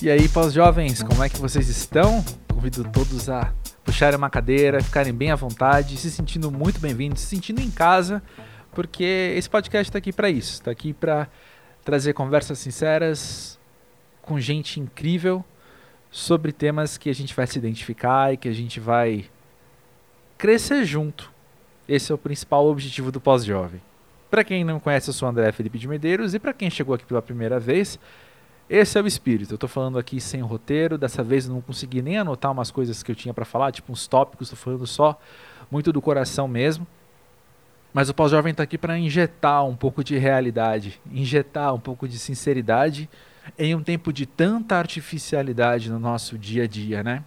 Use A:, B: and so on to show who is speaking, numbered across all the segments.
A: E aí, pós-jovens, como é que vocês estão? Convido todos a puxarem uma cadeira, ficarem bem à vontade, se sentindo muito bem-vindos, se sentindo em casa, porque esse podcast está aqui para isso, está aqui para trazer conversas sinceras com gente incrível sobre temas que a gente vai se identificar e que a gente vai crescer junto. Esse é o principal objetivo do pós-jovem. Para quem não conhece, eu sou André Felipe de Medeiros e para quem chegou aqui pela primeira vez, esse é o espírito. Eu estou falando aqui sem roteiro. Dessa vez eu não consegui nem anotar umas coisas que eu tinha para falar, tipo uns tópicos. Estou falando só muito do coração mesmo. Mas o pós-jovem está aqui para injetar um pouco de realidade, injetar um pouco de sinceridade em um tempo de tanta artificialidade no nosso dia a dia, né?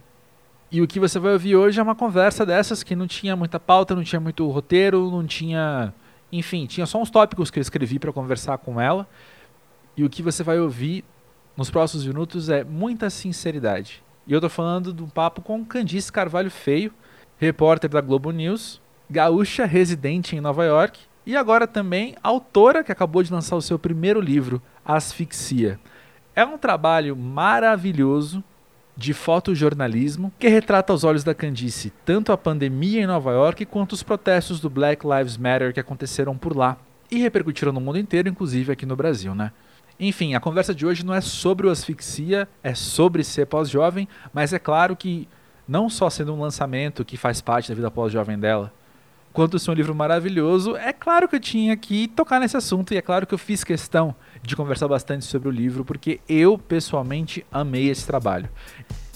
A: E o que você vai ouvir hoje é uma conversa dessas que não tinha muita pauta, não tinha muito roteiro, não tinha. Enfim, tinha só uns tópicos que eu escrevi para conversar com ela. E o que você vai ouvir nos próximos minutos é muita sinceridade. E eu tô falando de um papo com Candice Carvalho Feio, repórter da Globo News, gaúcha residente em Nova York e agora também autora que acabou de lançar o seu primeiro livro, Asfixia. É um trabalho maravilhoso de fotojornalismo que retrata aos olhos da Candice tanto a pandemia em Nova York quanto os protestos do Black Lives Matter que aconteceram por lá e repercutiram no mundo inteiro, inclusive aqui no Brasil, né? Enfim, a conversa de hoje não é sobre o asfixia, é sobre ser pós-jovem, mas é claro que não só sendo um lançamento que faz parte da vida pós-jovem dela, quanto ser um livro maravilhoso, é claro que eu tinha que tocar nesse assunto e é claro que eu fiz questão de conversar bastante sobre o livro, porque eu pessoalmente amei esse trabalho.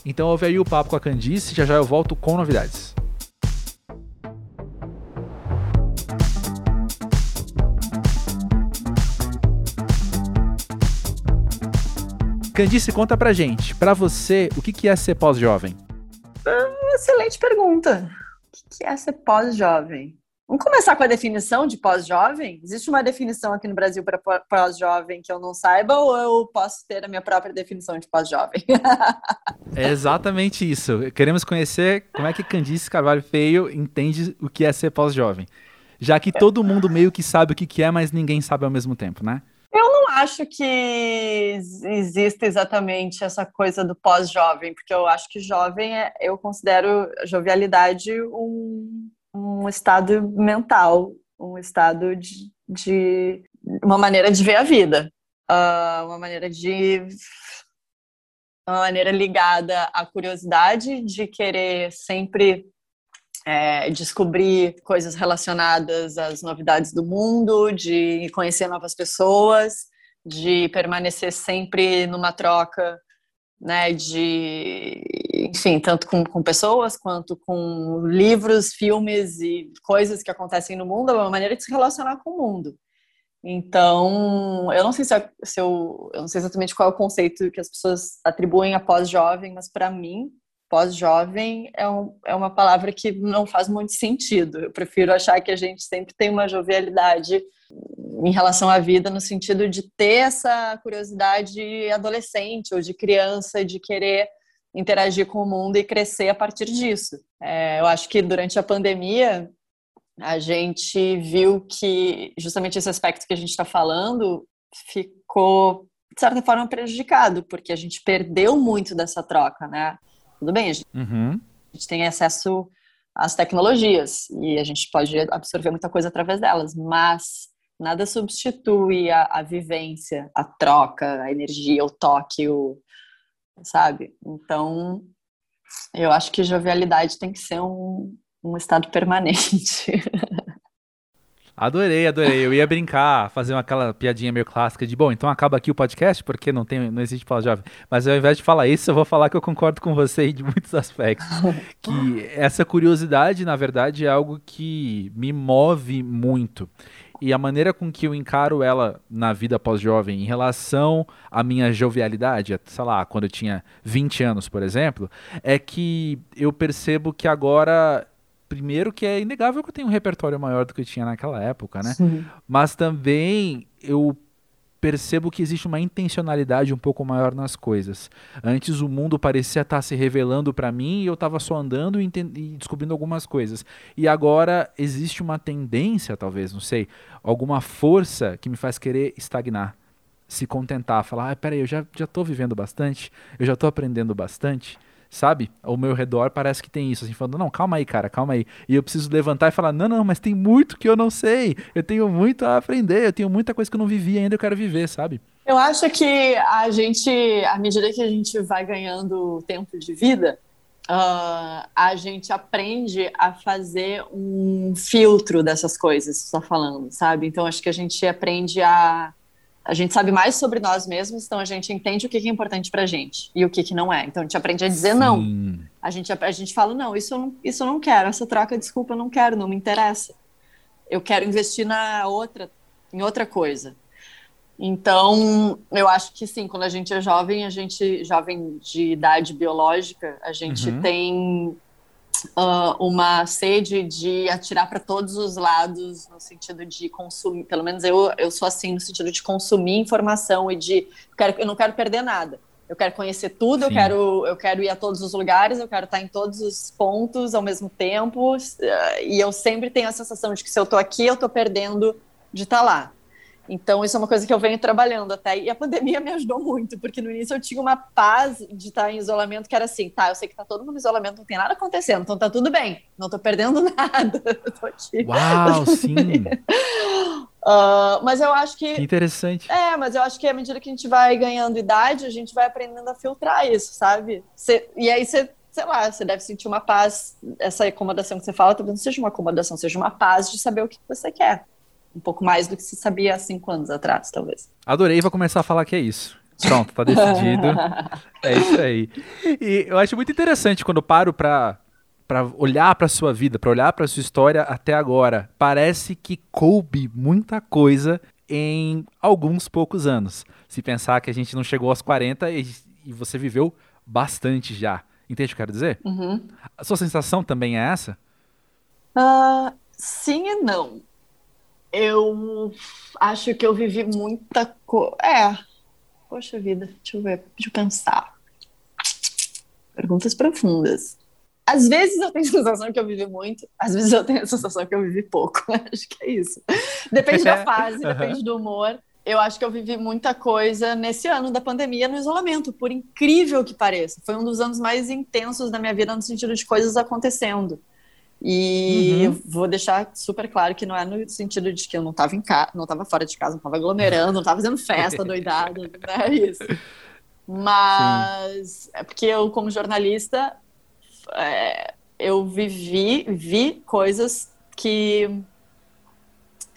A: Então ouve aí o papo com a Candice, já já eu volto com novidades. Candice, conta pra gente, pra você, o que é ser pós-jovem?
B: Ah, excelente pergunta. O que é ser pós-jovem? Vamos começar com a definição de pós-jovem? Existe uma definição aqui no Brasil para pós-jovem que eu não saiba ou eu posso ter a minha própria definição de pós-jovem?
A: é exatamente isso. Queremos conhecer como é que Candice Carvalho Feio entende o que é ser pós-jovem. Já que todo mundo meio que sabe o que é, mas ninguém sabe ao mesmo tempo, né?
B: Acho que existe exatamente essa coisa do pós-jovem, porque eu acho que jovem, é, eu considero jovialidade um, um estado mental, um estado de, de uma maneira de ver a vida, uh, uma maneira de uma maneira ligada à curiosidade de querer sempre é, descobrir coisas relacionadas às novidades do mundo, de conhecer novas pessoas, de permanecer sempre numa troca, né, de, enfim, tanto com, com pessoas quanto com livros, filmes e coisas que acontecem no mundo, é uma maneira de se relacionar com o mundo. Então, eu não sei se, é, se eu, eu não sei exatamente qual é o conceito que as pessoas atribuem a pós-jovem, mas para mim, pós-jovem é, um, é uma palavra que não faz muito sentido. Eu prefiro achar que a gente sempre tem uma jovialidade em relação à vida, no sentido de ter essa curiosidade adolescente ou de criança, de querer interagir com o mundo e crescer a partir disso. É, eu acho que durante a pandemia a gente viu que justamente esse aspecto que a gente está falando ficou de certa forma prejudicado, porque a gente perdeu muito dessa troca, né? Tudo bem, a gente, uhum. a gente tem acesso às tecnologias e a gente pode absorver muita coisa através delas, mas nada substitui a, a vivência, a troca, a energia, o toque, o, sabe? Então, eu acho que jovialidade tem que ser um, um estado permanente.
A: Adorei, adorei. Eu ia brincar, fazer uma, aquela piadinha meio clássica de, bom, então acaba aqui o podcast, porque não, tem, não existe pós-jovem. Mas ao invés de falar isso, eu vou falar que eu concordo com você de muitos aspectos. que essa curiosidade, na verdade, é algo que me move muito. E a maneira com que eu encaro ela na vida pós-jovem, em relação à minha jovialidade, sei lá, quando eu tinha 20 anos, por exemplo, é que eu percebo que agora primeiro que é inegável que eu tenho um repertório maior do que eu tinha naquela época, né? Sim. Mas também eu percebo que existe uma intencionalidade um pouco maior nas coisas. Antes o mundo parecia estar se revelando para mim e eu estava só andando e, e, descobrindo algumas coisas. E agora existe uma tendência, talvez, não sei, alguma força que me faz querer estagnar. se contentar, falar, ah, peraí, eu já, já tô vivendo bastante, eu já tô aprendendo bastante, sabe? Ao meu redor parece que tem isso, assim, falando, não, calma aí, cara, calma aí. E eu preciso levantar e falar, não, não, mas tem muito que eu não sei, eu tenho muito a aprender, eu tenho muita coisa que eu não vivi ainda, eu quero viver, sabe?
B: Eu acho que a gente, à medida que a gente vai ganhando tempo de vida, uh, a gente aprende a fazer um filtro dessas coisas, está falando, sabe? Então acho que a gente aprende a a gente sabe mais sobre nós mesmos, então a gente entende o que é importante pra gente e o que, que não é. Então a gente aprende a dizer Sim. não. A gente, a gente fala, não, isso eu não, isso eu não quero, essa troca, desculpa, eu não quero, não me interessa. Eu quero investir na outra, em outra coisa. Então, eu acho que sim, quando a gente é jovem, a gente, jovem de idade biológica, a gente uhum. tem uh, uma sede de atirar para todos os lados, no sentido de consumir, pelo menos eu, eu sou assim, no sentido de consumir informação e de. Eu, quero, eu não quero perder nada. Eu quero conhecer tudo, eu quero, eu quero ir a todos os lugares, eu quero estar em todos os pontos ao mesmo tempo. Uh, e eu sempre tenho a sensação de que se eu estou aqui, eu estou perdendo de estar lá. Então, isso é uma coisa que eu venho trabalhando até. E a pandemia me ajudou muito, porque no início eu tinha uma paz de estar em isolamento, que era assim, tá, eu sei que tá todo mundo em isolamento, não tem nada acontecendo, então tá tudo bem, não tô perdendo nada. Eu tô aqui.
A: Uau, sim!
B: Uh, mas eu acho que.
A: Interessante.
B: É, mas eu acho que à medida que a gente vai ganhando idade, a gente vai aprendendo a filtrar isso, sabe? Cê, e aí você, sei lá, você deve sentir uma paz, essa acomodação que você fala, talvez não seja uma acomodação, seja uma paz de saber o que você quer um pouco mais do que se sabia há cinco anos atrás, talvez.
A: Adorei, vou começar a falar que é isso. Pronto, tá decidido. é isso aí. E eu acho muito interessante quando eu paro pra, pra olhar pra sua vida, pra olhar pra sua história até agora. Parece que coube muita coisa em alguns poucos anos. Se pensar que a gente não chegou aos 40 e, e você viveu bastante já. Entende o que eu quero dizer?
B: Uhum.
A: A sua sensação também é essa?
B: Uh, sim e não. Eu acho que eu vivi muita coisa. É. Poxa vida, deixa eu ver, deixa eu pensar. Perguntas profundas. Às vezes eu tenho a sensação que eu vivi muito, às vezes eu tenho a sensação que eu vivi pouco. acho que é isso. Depende da fase, depende do humor. Eu acho que eu vivi muita coisa nesse ano da pandemia no isolamento, por incrível que pareça. Foi um dos anos mais intensos da minha vida no sentido de coisas acontecendo. E uhum. vou deixar super claro que não é no sentido de que eu não estava em casa, não estava fora de casa, não estava aglomerando, não estava fazendo festa doidado, não é isso. Mas Sim. é porque eu, como jornalista, é, eu vivi, vi coisas que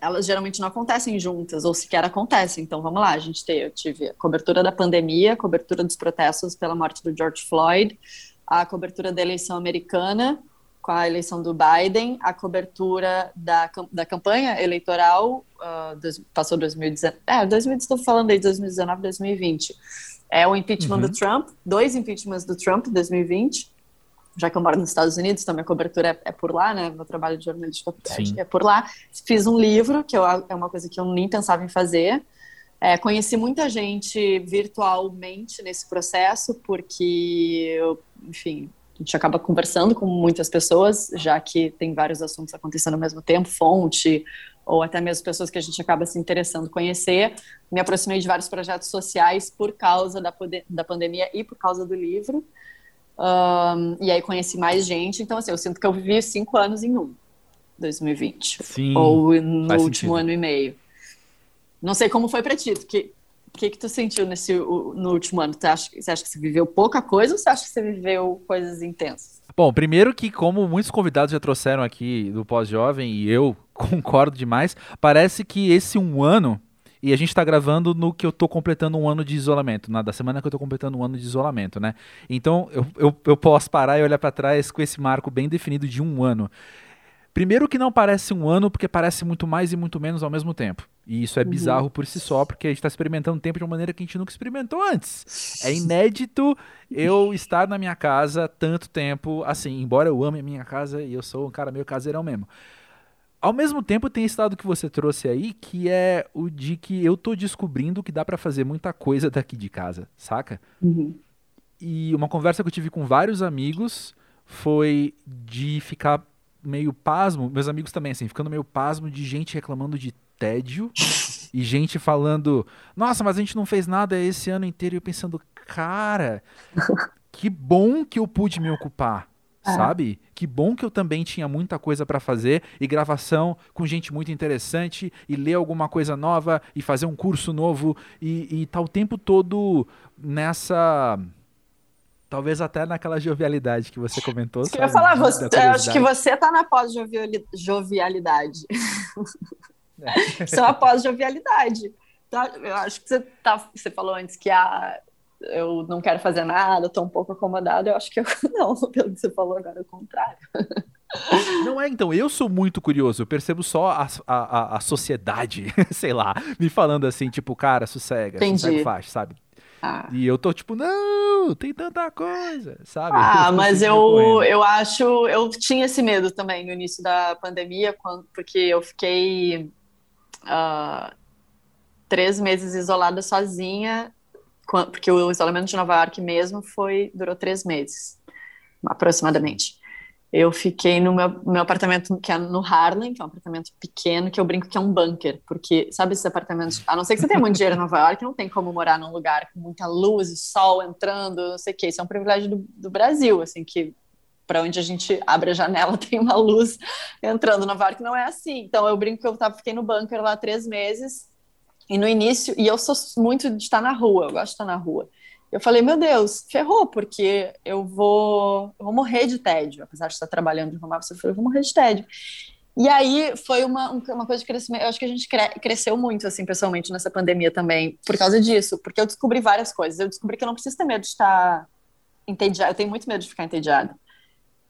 B: elas geralmente não acontecem juntas, ou sequer acontecem. Então vamos lá, a gente teve, eu tive a cobertura da pandemia, a cobertura dos protestos pela morte do George Floyd, a cobertura da eleição americana com a eleição do Biden, a cobertura da, da campanha eleitoral uh, dos, passou 2019, é, 2019, estou falando aí de 2019, 2020. É o impeachment uhum. do Trump, dois impeachments do Trump 2020. Já que eu moro nos Estados Unidos, então minha cobertura é, é por lá, né? Meu trabalho de jornalista é por lá. Fiz um livro, que eu, é uma coisa que eu nem pensava em fazer. É, conheci muita gente virtualmente nesse processo, porque eu, enfim, a gente acaba conversando com muitas pessoas, já que tem vários assuntos acontecendo ao mesmo tempo, fonte, ou até mesmo pessoas que a gente acaba se interessando conhecer. Me aproximei de vários projetos sociais por causa da, da pandemia e por causa do livro. Um, e aí conheci mais gente. Então, assim, eu sinto que eu vivi cinco anos em um, 2020.
A: Sim,
B: ou no último sentido. ano e meio. Não sei como foi para ti, porque o que, que tu sentiu nesse, no último ano? Você acha, você acha que você viveu pouca coisa ou você acha que você viveu coisas intensas?
A: Bom, primeiro que, como muitos convidados já trouxeram aqui do Pós-Jovem, e eu concordo demais, parece que esse um ano, e a gente está gravando no que eu estou completando um ano de isolamento, na da semana que eu estou completando um ano de isolamento, né? Então eu, eu, eu posso parar e olhar para trás com esse marco bem definido de um ano. Primeiro que não parece um ano, porque parece muito mais e muito menos ao mesmo tempo. E isso é uhum. bizarro por si só, porque a gente está experimentando o tempo de uma maneira que a gente nunca experimentou antes. É inédito eu estar na minha casa tanto tempo, assim, embora eu ame a minha casa e eu sou um cara meio caseirão mesmo. Ao mesmo tempo, tem esse lado que você trouxe aí, que é o de que eu tô descobrindo que dá para fazer muita coisa daqui de casa, saca?
B: Uhum.
A: E uma conversa que eu tive com vários amigos foi de ficar meio pasmo, meus amigos também, assim, ficando meio pasmo de gente reclamando de tédio e gente falando, nossa, mas a gente não fez nada esse ano inteiro. E eu pensando, cara, que bom que eu pude me ocupar. É. Sabe? Que bom que eu também tinha muita coisa para fazer e gravação com gente muito interessante e ler alguma coisa nova e fazer um curso novo e, e tá o tempo todo nessa Talvez até naquela jovialidade que você comentou.
B: Eu ia falar, você, eu acho que você tá na pós-jovialidade. É. Isso é uma pós-jovialidade. Eu acho que você, tá, você falou antes que a, eu não quero fazer nada, estou um pouco acomodado. Eu acho que eu, não, pelo que você falou agora, é o contrário.
A: Não é, então, eu sou muito curioso, eu percebo só a, a, a sociedade, sei lá, me falando assim, tipo, cara, sossega, Entendi. sossega faz, sabe? Ah. E eu tô tipo, não, tem tanta coisa, sabe?
B: Ah, mas eu, eu acho, eu tinha esse medo também no início da pandemia, quando, porque eu fiquei uh, três meses isolada sozinha, porque o isolamento de Nova York mesmo foi durou três meses, aproximadamente. Eu fiquei no meu, meu apartamento, que é no Harlem, que é um apartamento pequeno, que eu brinco que é um bunker, porque, sabe esses apartamentos, a não ser que você tenha muito dinheiro em Nova York, não tem como morar num lugar com muita luz e sol entrando, não sei o que, isso é um privilégio do, do Brasil, assim, que para onde a gente abre a janela tem uma luz entrando. Nova York não é assim, então eu brinco que eu tava, fiquei no bunker lá três meses, e no início, e eu sou muito de estar na rua, eu gosto de estar na rua, eu falei, meu Deus, ferrou, porque eu vou, eu vou morrer de tédio. Apesar de estar trabalhando de home office, eu falei, eu vou morrer de tédio. E aí foi uma, uma coisa de crescimento. Eu acho que a gente cre cresceu muito, assim, pessoalmente, nessa pandemia também, por causa disso, porque eu descobri várias coisas. Eu descobri que eu não preciso ter medo de estar entediado. Eu tenho muito medo de ficar entediado.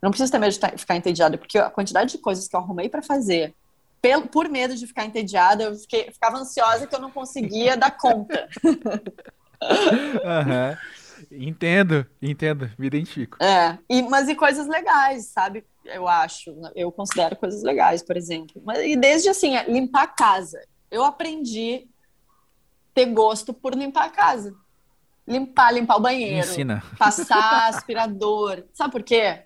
B: Não preciso ter medo de ficar entediado, porque a quantidade de coisas que eu arrumei para fazer, pelo, por medo de ficar entediada, eu fiquei, ficava ansiosa que eu não conseguia dar conta.
A: Uhum. Entendo, entendo, me identifico.
B: É, e, mas e coisas legais, sabe? Eu acho, eu considero coisas legais, por exemplo. Mas, e desde assim, é, limpar a casa. Eu aprendi ter gosto por limpar a casa. Limpar, limpar o banheiro.
A: Ensina.
B: Passar aspirador. Sabe por quê?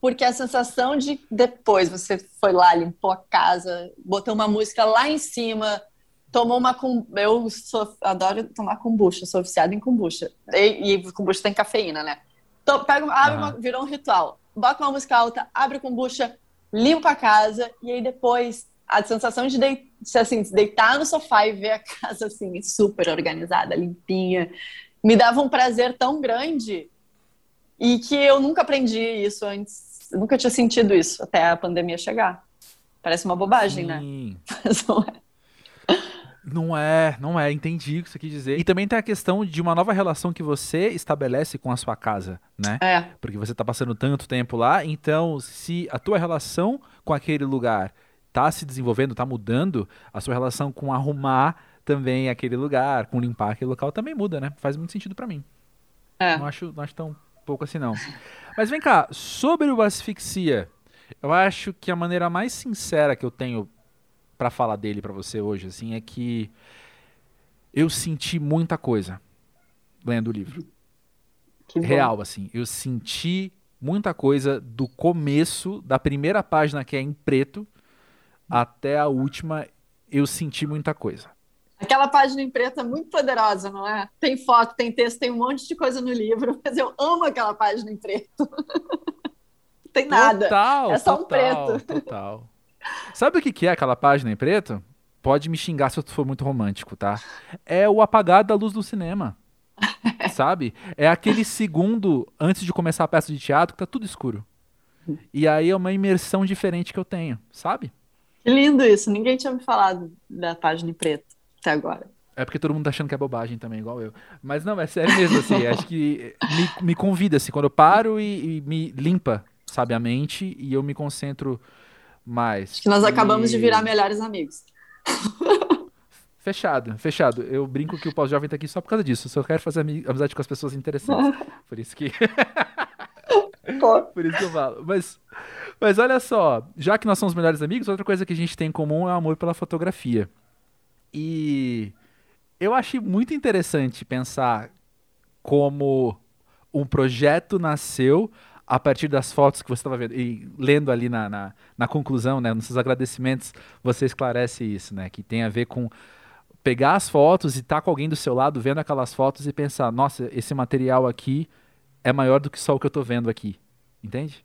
B: Porque a sensação de depois você foi lá, limpou a casa, botou uma música lá em cima, tomou uma eu sou, adoro tomar kombucha, sou viciada em kombucha. E, e kombucha tem cafeína, né? Então, pega, abre uma, virou um ritual. Bota uma música alta, abre kombucha, limpa a casa e aí depois a sensação de, de assim, de deitar no sofá e ver a casa assim super organizada, limpinha, me dava um prazer tão grande e que eu nunca aprendi isso antes, eu nunca tinha sentido isso até a pandemia chegar. Parece uma bobagem, né? Sim. né? Mas não é.
A: Não é, não é, entendi o que você quis dizer. E também tem a questão de uma nova relação que você estabelece com a sua casa, né?
B: É.
A: Porque você está passando tanto tempo lá, então se a tua relação com aquele lugar tá se desenvolvendo, tá mudando, a sua relação com arrumar também aquele lugar, com limpar aquele local também muda, né? Faz muito sentido para mim. É. Não acho, não acho tão pouco assim não. Mas vem cá, sobre o asfixia, eu acho que a maneira mais sincera que eu tenho para falar dele para você hoje, assim, é que eu senti muita coisa lendo o livro. Real, assim. Eu senti muita coisa do começo, da primeira página que é em preto, até a última, eu senti muita coisa.
B: Aquela página em preto é muito poderosa, não é? Tem foto, tem texto, tem um monte de coisa no livro, mas eu amo aquela página em preto. tem nada.
A: Total,
B: é só
A: total,
B: um preto.
A: Total. Sabe o que é aquela página em preto? Pode me xingar se eu for muito romântico, tá? É o apagar da luz do cinema. sabe? É aquele segundo antes de começar a peça de teatro que tá tudo escuro. E aí é uma imersão diferente que eu tenho, sabe?
B: Que lindo isso. Ninguém tinha me falado da página em preto até agora.
A: É porque todo mundo tá achando que é bobagem também, igual eu. Mas não, é sério mesmo, assim. acho que me, me convida, assim, quando eu paro e, e me limpa, sabe, a mente e eu me concentro mais.
B: Acho que nós acabamos de virar melhores amigos.
A: Fechado, fechado. Eu brinco que o pós-jovem tá aqui só por causa disso. Eu só quero fazer amizade com as pessoas interessantes. Por isso que. por isso que eu falo. Mas, mas olha só, já que nós somos melhores amigos, outra coisa que a gente tem em comum é o amor pela fotografia. E eu achei muito interessante pensar como um projeto nasceu a partir das fotos que você estava vendo e lendo ali na, na, na, conclusão, né, nos seus agradecimentos, você esclarece isso, né, que tem a ver com pegar as fotos e estar tá com alguém do seu lado vendo aquelas fotos e pensar, nossa, esse material aqui é maior do que só o que eu estou vendo aqui, entende?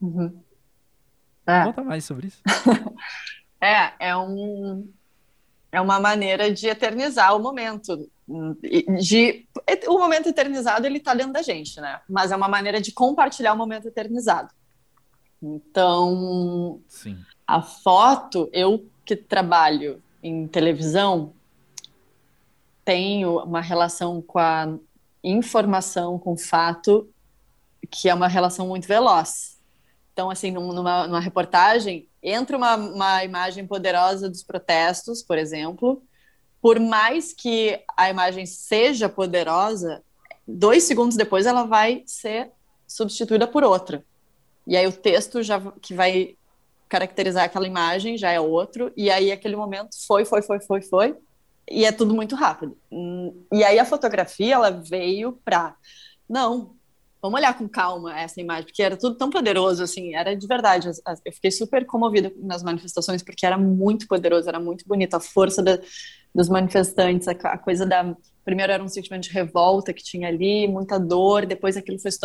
B: Uhum.
A: É. Conta mais sobre isso.
B: é, é um é uma maneira de eternizar o momento. De, o momento eternizado ele está dentro da gente, né? Mas é uma maneira de compartilhar o momento eternizado. Então,
A: Sim.
B: a foto, eu que trabalho em televisão, tenho uma relação com a informação, com o fato, que é uma relação muito veloz. Então, assim, numa, numa reportagem, entra uma, uma imagem poderosa dos protestos, por exemplo, por mais que a imagem seja poderosa, dois segundos depois ela vai ser substituída por outra. E aí o texto já que vai caracterizar aquela imagem já é outro, e aí aquele momento foi, foi, foi, foi, foi, e é tudo muito rápido. E aí a fotografia ela veio para não, vamos olhar com calma essa imagem, porque era tudo tão poderoso, assim, era de verdade. Eu fiquei super comovida nas manifestações, porque era muito poderoso, era muito bonito, a força da, dos manifestantes, a, a, coisa da. Primeiro era um sentimento de revolta que tinha ali, muita dor, depois aquilo foi se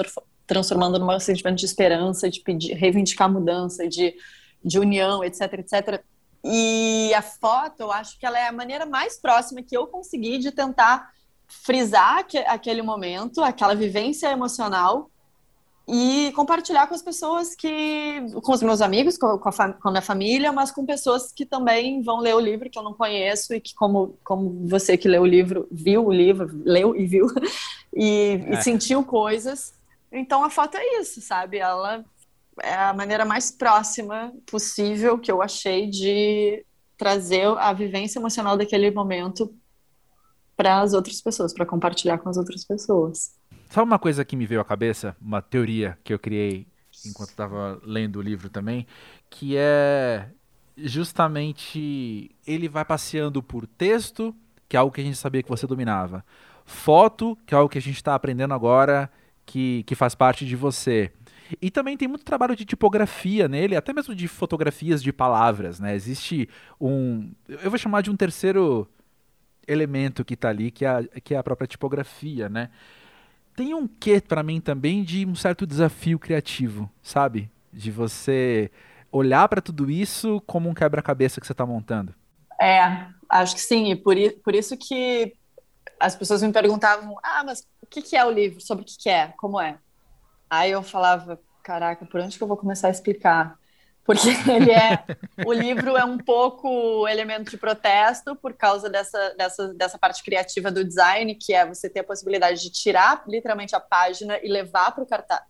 B: transformando num sentimento de esperança, de pedir, reivindicar mudança, de, de união, etc, etc. E a foto, eu acho que ela é a maneira mais próxima que eu consegui de tentar frisar aquele momento, aquela vivência emocional e compartilhar com as pessoas que, com os meus amigos, com a, com a minha família, mas com pessoas que também vão ler o livro que eu não conheço e que, como, como você que leu o livro, viu o livro, leu e viu e, é. e sentiu coisas. Então a foto é isso, sabe? Ela é a maneira mais próxima possível que eu achei de trazer a vivência emocional daquele momento para as outras pessoas, para compartilhar com as outras pessoas.
A: Sabe uma coisa que me veio à cabeça, uma teoria que eu criei enquanto estava lendo o livro também, que é justamente ele vai passeando por texto, que é algo que a gente sabia que você dominava, foto, que é algo que a gente está aprendendo agora, que, que faz parte de você. E também tem muito trabalho de tipografia nele, até mesmo de fotografias de palavras, né? Existe um. Eu vou chamar de um terceiro elemento que está ali, que é, a, que é a própria tipografia, né? Tem um quê para mim também de um certo desafio criativo, sabe? De você olhar para tudo isso como um quebra-cabeça que você está montando.
B: É, acho que sim, e por, por isso que as pessoas me perguntavam, ah, mas o que, que é o livro? Sobre o que, que é? Como é? Aí eu falava, caraca, por onde que eu vou começar a explicar? Porque ele é o livro é um pouco elemento de protesto por causa dessa, dessa, dessa parte criativa do design, que é você ter a possibilidade de tirar literalmente a página e levar para o cartaz,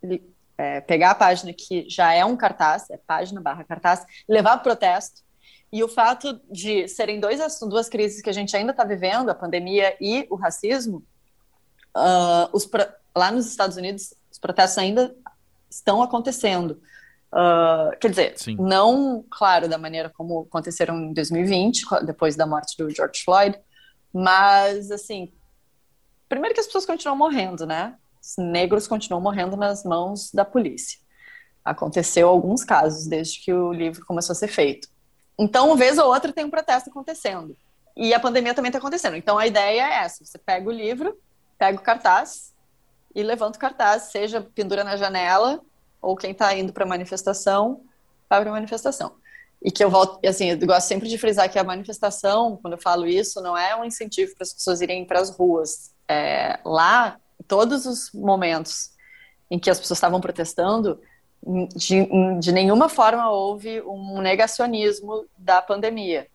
B: é, pegar a página que já é um cartaz, é página barra cartaz, levar para o protesto. E o fato de serem dois, duas crises que a gente ainda está vivendo, a pandemia e o racismo, uh, os, lá nos Estados Unidos, os protestos ainda estão acontecendo. Uh, quer dizer, Sim. não, claro, da maneira como aconteceram em 2020, depois da morte do George Floyd, mas, assim, primeiro que as pessoas continuam morrendo, né? Os negros continuam morrendo nas mãos da polícia. Aconteceu alguns casos desde que o livro começou a ser feito. Então, uma vez ou outra, tem um protesto acontecendo. E a pandemia também está acontecendo. Então, a ideia é essa: você pega o livro, pega o cartaz e levanta o cartaz, seja pendura na janela ou quem está indo para a manifestação, vai para a manifestação. E que eu volto, assim, eu gosto sempre de frisar que a manifestação, quando eu falo isso, não é um incentivo para as pessoas irem para as ruas. É, lá, todos os momentos em que as pessoas estavam protestando, de, de nenhuma forma houve um negacionismo da pandemia.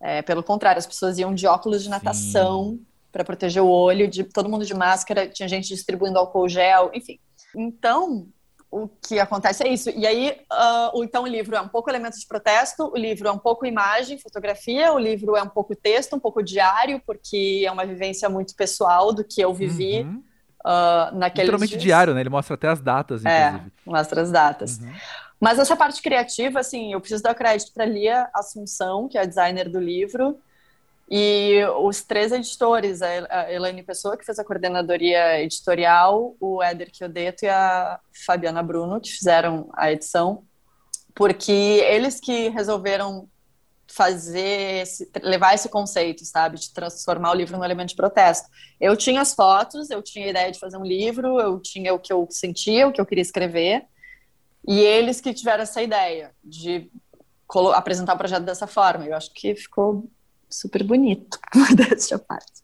B: É, pelo contrário, as pessoas iam de óculos de natação para proteger o olho, de todo mundo de máscara, tinha gente distribuindo álcool gel, enfim. Então, o que acontece é isso. E aí, uh, então, o livro é um pouco elementos de protesto, o livro é um pouco imagem, fotografia, o livro é um pouco texto, um pouco diário, porque é uma vivência muito pessoal do que eu vivi uhum. uh, naquele
A: Literalmente dias. diário, né? Ele mostra até as datas, é, inclusive.
B: É, mostra as datas. Uhum. Mas essa parte criativa, assim, eu preciso dar crédito para Lia Assunção, que é a designer do livro, E os três editores, a Elaine Pessoa, que fez a coordenadoria editorial, o Éder Chiodeto e a Fabiana Bruno, que fizeram a edição, porque eles que resolveram fazer, esse, levar esse conceito, sabe, de transformar o livro num elemento de protesto. Eu tinha as fotos, eu tinha a ideia de fazer um livro, eu tinha o que eu sentia, o que eu queria escrever, e eles que tiveram essa ideia de apresentar o projeto dessa forma. Eu acho que ficou super bonito, modéstia parte.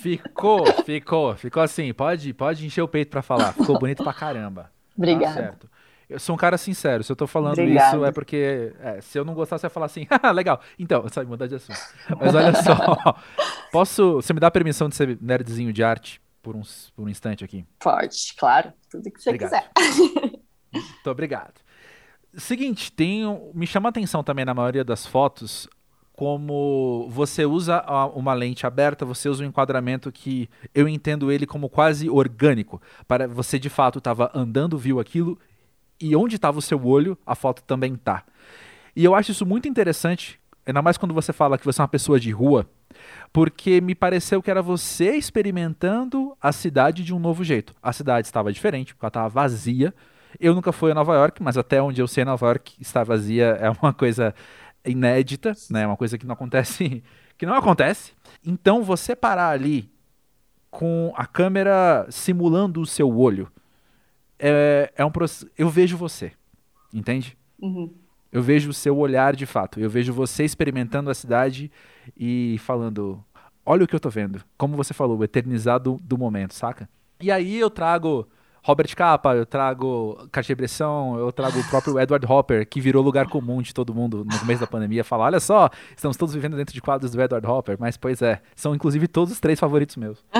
A: Ficou, ficou, ficou assim, pode, pode encher o peito para falar, ficou bonito pra caramba.
B: Obrigada. Tá certo.
A: Eu sou um cara sincero, se eu tô falando isso é porque é, se eu não gostar, você vai falar assim, ah, legal, então, sabe, mudar de assunto. Mas olha só, posso, você me dá permissão de ser nerdzinho de arte por, uns, por um instante aqui?
B: Pode, claro, tudo que você obrigado. quiser.
A: Muito obrigado. Seguinte, tem, me chama a atenção também na maioria das fotos como você usa uma lente aberta, você usa um enquadramento que eu entendo ele como quase orgânico. Para você de fato estava andando, viu aquilo e onde estava o seu olho, a foto também tá. E eu acho isso muito interessante, ainda mais quando você fala que você é uma pessoa de rua, porque me pareceu que era você experimentando a cidade de um novo jeito. A cidade estava diferente, porque ela estava vazia. Eu nunca fui a Nova York, mas até onde eu sei, Nova York está vazia é uma coisa inédita, né? Uma coisa que não acontece, que não acontece. Então você parar ali com a câmera simulando o seu olho é, é um eu vejo você, entende?
B: Uhum.
A: Eu vejo o seu olhar de fato. Eu vejo você experimentando a cidade e falando, olha o que eu tô vendo. Como você falou, eternizado do momento, saca? E aí eu trago Robert Capa, eu trago Cartier-Bresson, eu trago o próprio Edward Hopper, que virou lugar comum de todo mundo no começo da pandemia, falar, olha só, estamos todos vivendo dentro de quadros do Edward Hopper, mas pois é, são inclusive todos os três favoritos meus.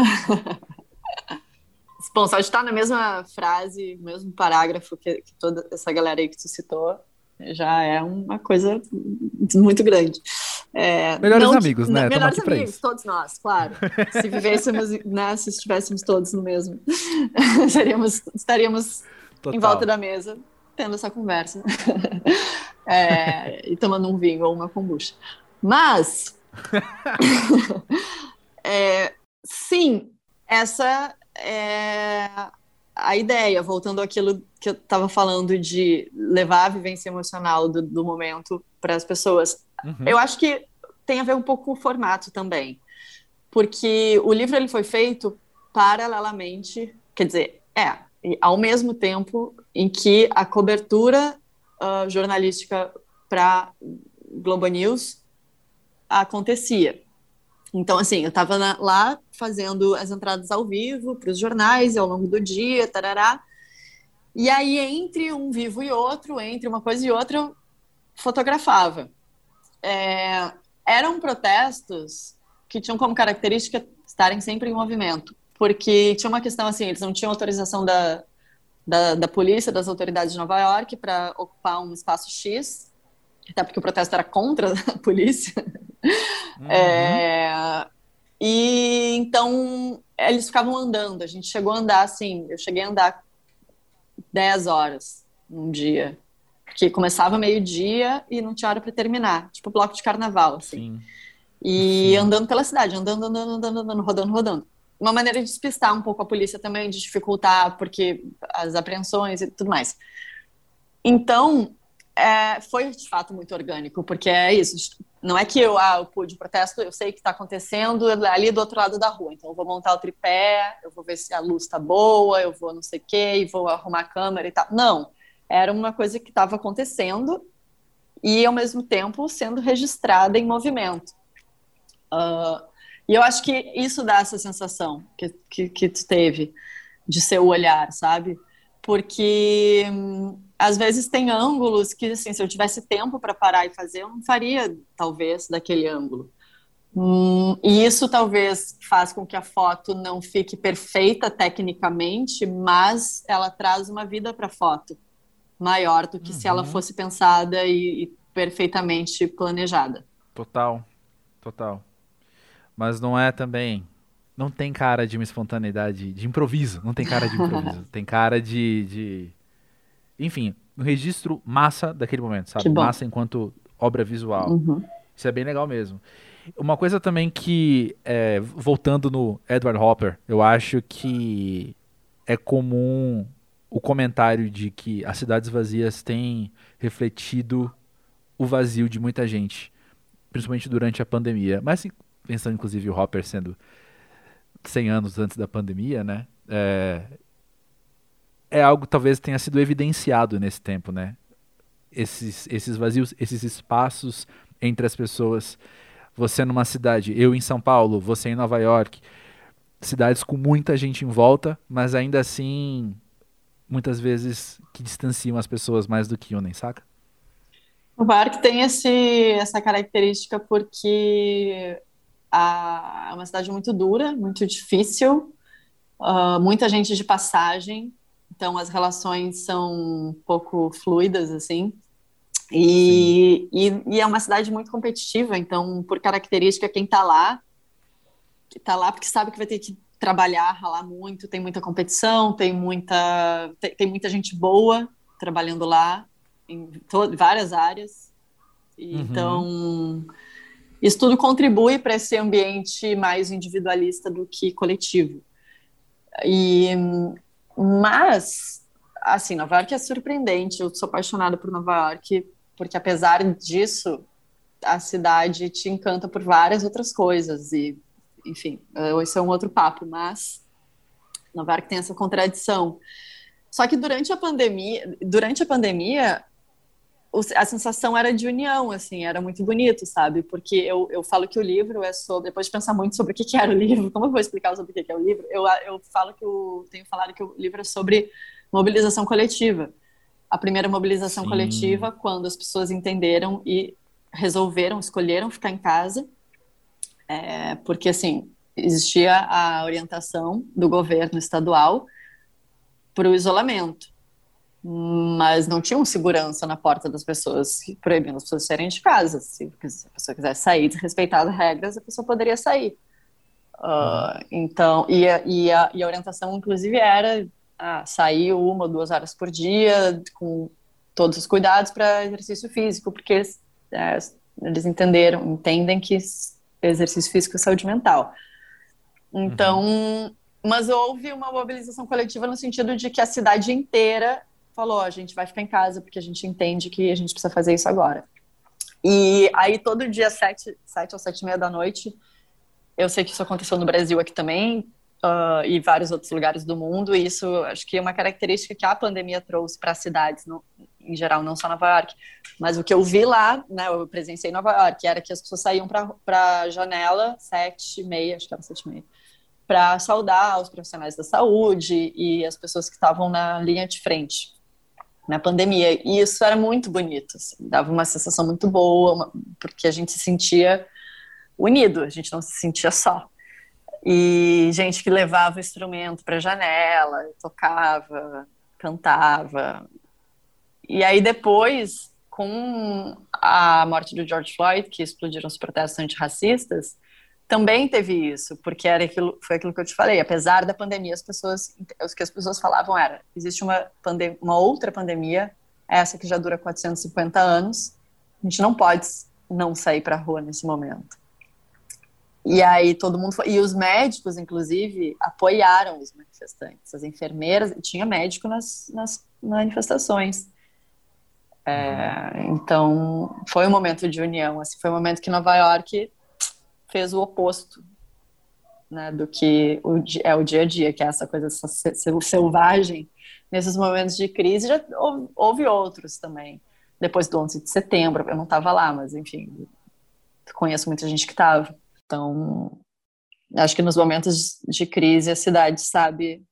B: Bom, só de estar na mesma frase, mesmo parágrafo que, que toda essa galera aí que tu citou, já é uma coisa muito grande.
A: É, melhores amigos, né?
B: Melhores amigos, todos nós, claro. Se vivêssemos, né, se estivéssemos todos no mesmo, seríamos, estaríamos Total. em volta da mesa tendo essa conversa é, e tomando um vinho ou uma kombucha. Mas, é, sim, essa é a ideia, voltando àquilo que eu estava falando de levar a vivência emocional do, do momento para as pessoas. Uhum. Eu acho que tem a ver um pouco com o formato também, porque o livro ele foi feito paralelamente, quer dizer, é, ao mesmo tempo em que a cobertura uh, jornalística para Globo News acontecia. Então, assim, eu estava lá fazendo as entradas ao vivo para os jornais ao longo do dia, tarará. E aí, entre um vivo e outro, entre uma coisa e outra, eu fotografava. É, eram protestos que tinham como característica estarem sempre em movimento, porque tinha uma questão assim, eles não tinham autorização da, da, da polícia, das autoridades de Nova York para ocupar um espaço X, até porque o protesto era contra a polícia. Uhum. É, e então eles ficavam andando. A gente chegou a andar assim. Eu cheguei a andar 10 horas num dia. Porque começava meio-dia e não tinha hora para terminar. Tipo bloco de carnaval, assim. Sim. E Sim. andando pela cidade, andando, andando, andando, andando, rodando, rodando. Uma maneira de despistar um pouco a polícia também, de dificultar, porque as apreensões e tudo mais. Então, é, foi de fato muito orgânico, porque é isso. Não é que eu, ah, eu pude protesto, eu sei que está acontecendo ali do outro lado da rua, então eu vou montar o tripé, eu vou ver se a luz está boa, eu vou não sei o quê, e vou arrumar a câmera e tal. Não, era uma coisa que estava acontecendo e ao mesmo tempo sendo registrada em movimento. Uh, e eu acho que isso dá essa sensação que, que, que tu teve de seu olhar, sabe? Porque hum, às vezes tem ângulos que, assim, se eu tivesse tempo para parar e fazer, eu não faria, talvez, daquele ângulo. Hum, e isso talvez faz com que a foto não fique perfeita tecnicamente, mas ela traz uma vida para a foto maior do que uhum. se ela uhum. fosse pensada e, e perfeitamente planejada.
A: Total, total. Mas não é também não tem cara de uma espontaneidade, de improviso. Não tem cara de improviso. tem cara de, de, enfim, um registro massa daquele momento, sabe? Massa enquanto obra visual. Uhum. Isso é bem legal mesmo. Uma coisa também que, é, voltando no Edward Hopper, eu acho que é comum o comentário de que as cidades vazias têm refletido o vazio de muita gente, principalmente durante a pandemia. Mas pensando inclusive o Hopper sendo 100 anos antes da pandemia, né? É, é algo que talvez tenha sido evidenciado nesse tempo, né? Esses, esses vazios, esses espaços entre as pessoas. Você numa cidade, eu em São Paulo, você em Nova York, cidades com muita gente em volta, mas ainda assim, muitas vezes que distanciam as pessoas mais do que unem, saca?
B: Nova York tem esse, essa característica porque a, é uma cidade muito dura, muito difícil, uh, muita gente de passagem, então as relações são um pouco fluidas, assim. E, e, e, é uma cidade muito competitiva, então, por característica, quem está lá, está lá porque sabe que vai ter que trabalhar, ralar muito, tem muita competição, tem muita, tem, tem muita gente boa trabalhando lá, em várias áreas. Uhum. Então, isso tudo contribui para esse ambiente mais individualista do que coletivo. E mas, assim, Nova York é surpreendente. Eu sou apaixonada por Nova York, porque apesar disso, a cidade te encanta por várias outras coisas. E, enfim, esse é um outro papo, mas Nova York tem essa contradição. Só que durante a pandemia, durante a pandemia, a sensação era de união, assim, era muito bonito, sabe? Porque eu, eu falo que o livro é sobre, depois de pensar muito sobre o que, que era o livro, como eu vou explicar sobre o que, que é o livro, eu, eu falo que eu tenho falado que o livro é sobre mobilização coletiva. A primeira mobilização Sim. coletiva, quando as pessoas entenderam e resolveram, escolheram ficar em casa, é, porque, assim, existia a orientação do governo estadual para o isolamento mas não tinham segurança na porta das pessoas, proibindo as pessoas saírem de casa. Se a pessoa quisesse sair, desrespeitado as regras, a pessoa poderia sair. Uh, então, e a, e, a, e a, orientação, inclusive, era ah, sair uma ou duas horas por dia, com todos os cuidados para exercício físico, porque é, eles entenderam, entendem que exercício físico é saúde mental. Então, uhum. mas houve uma mobilização coletiva no sentido de que a cidade inteira falou: a gente vai ficar em casa porque a gente entende que a gente precisa fazer isso agora. E aí, todo dia, sete, sete ou sete e meia da noite, eu sei que isso aconteceu no Brasil aqui também, uh, e vários outros lugares do mundo, e isso acho que é uma característica que a pandemia trouxe para as cidades, no, em geral, não só Nova York. Mas o que eu vi lá, né, eu presenciei em Nova York, era que as pessoas saíam para a janela, sete e meia, acho que era sete e meia, para saudar os profissionais da saúde e as pessoas que estavam na linha de frente na pandemia. E isso era muito bonito, assim, dava uma sensação muito boa, uma, porque a gente se sentia unido, a gente não se sentia só. E gente que levava instrumento para a janela, tocava, cantava. E aí depois, com a morte do George Floyd, que explodiram os protestos antirracistas, também teve isso, porque era aquilo, foi aquilo que eu te falei. Apesar da pandemia, as pessoas, o que as pessoas falavam era: existe uma, uma outra pandemia, essa que já dura 450 anos. A gente não pode não sair para a rua nesse momento. E aí todo mundo foi, e os médicos, inclusive, apoiaram os manifestantes. As enfermeiras, tinha médico nas, nas manifestações. É, então foi um momento de união. Assim, foi um momento que Nova York fez o oposto né, do que o, é o dia a dia, que é essa coisa essa selvagem. Nesses momentos de crise, já houve, houve outros também. Depois do 11 de setembro, eu não estava lá, mas enfim, conheço muita gente que estava. Então, acho que nos momentos de crise a cidade sabe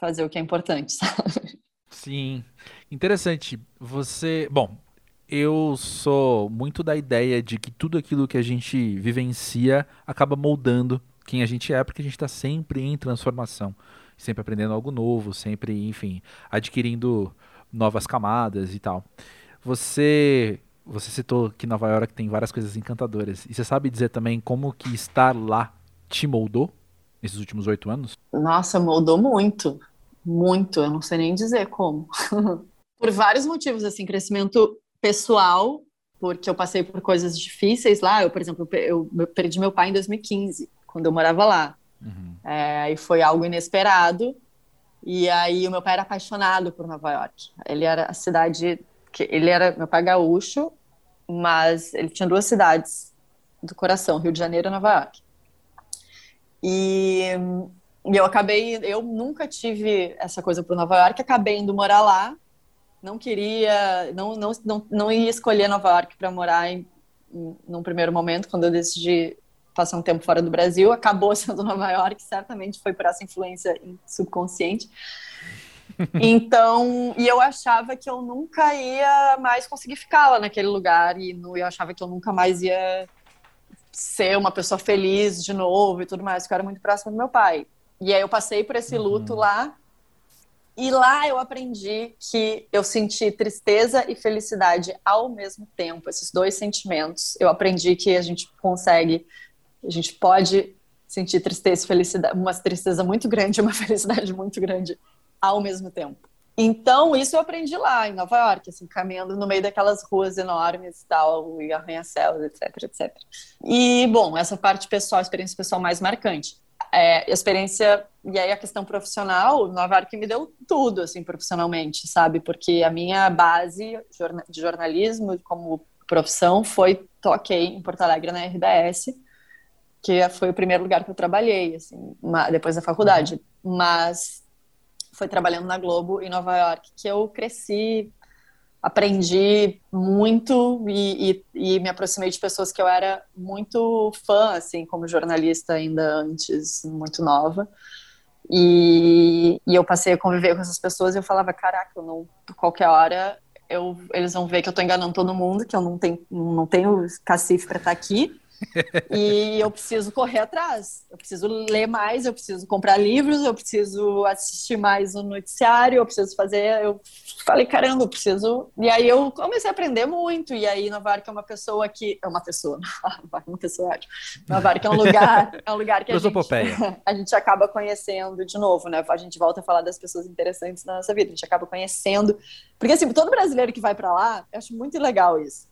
B: fazer o que é importante, sabe?
A: Sim. Interessante. Você, bom, eu sou muito da ideia de que tudo aquilo que a gente vivencia acaba moldando quem a gente é, porque a gente está sempre em transformação, sempre aprendendo algo novo, sempre, enfim, adquirindo novas camadas e tal. Você você citou que Nova York tem várias coisas encantadoras. E você sabe dizer também como que estar lá te moldou nesses últimos oito anos?
B: Nossa, moldou muito. Muito. Eu não sei nem dizer como. Por vários motivos, assim, crescimento pessoal, porque eu passei por coisas difíceis lá. Eu, por exemplo, eu, perdi meu pai em 2015, quando eu morava lá. Uhum. É, e foi algo inesperado. E aí o meu pai era apaixonado por Nova York. Ele era a cidade que ele era meu pai gaúcho, mas ele tinha duas cidades do coração, Rio de Janeiro e Nova York. E, e eu acabei, eu nunca tive essa coisa para Nova York, acabei indo morar lá. Não queria, não não não, não ia escolher Nova York para morar em, em, num primeiro momento quando eu decidi passar um tempo fora do Brasil, acabou sendo Nova York, certamente foi por essa influência subconsciente. Então, e eu achava que eu nunca ia mais conseguir ficar lá naquele lugar, e eu achava que eu nunca mais ia ser uma pessoa feliz de novo e tudo mais, porque eu era muito próxima do meu pai. E aí eu passei por esse luto uhum. lá, e lá eu aprendi que eu senti tristeza e felicidade ao mesmo tempo, esses dois sentimentos. Eu aprendi que a gente consegue, a gente pode sentir tristeza e felicidade, uma tristeza muito grande e uma felicidade muito grande ao mesmo tempo. Então, isso eu aprendi lá em Nova York, assim, caminhando no meio daquelas ruas enormes e tal, e arranha-céus, etc, etc. E, bom, essa parte pessoal, experiência pessoal mais marcante. É, a experiência, e aí a questão profissional, Nova York me deu tudo, assim, profissionalmente, sabe? Porque a minha base de jornalismo como profissão foi, toquei em Porto Alegre na RBS, que foi o primeiro lugar que eu trabalhei, assim, depois da faculdade. Mas foi trabalhando na Globo em Nova York que eu cresci, aprendi muito e, e, e, me aproximei de pessoas que eu era muito fã, assim, como jornalista ainda antes, muito nova. E, e eu passei a conviver com essas pessoas e eu falava, caraca, eu não, qualquer hora eu, eles vão ver que eu estou enganando todo mundo, que eu não tenho, não tenho cacife para estar tá aqui e eu preciso correr atrás. Eu preciso ler mais, eu preciso comprar livros, eu preciso assistir mais o noticiário, eu preciso fazer. Eu falei, caramba, eu preciso. E aí eu comecei a aprender muito. E aí Nova York é uma pessoa que. É uma pessoa. uma pessoa ótima. Nova York é um lugar, é um lugar que a gente, a gente acaba conhecendo de novo, né? A gente volta a falar das pessoas interessantes na nossa vida, a gente acaba conhecendo. Porque assim, todo brasileiro que vai para lá, eu acho muito legal isso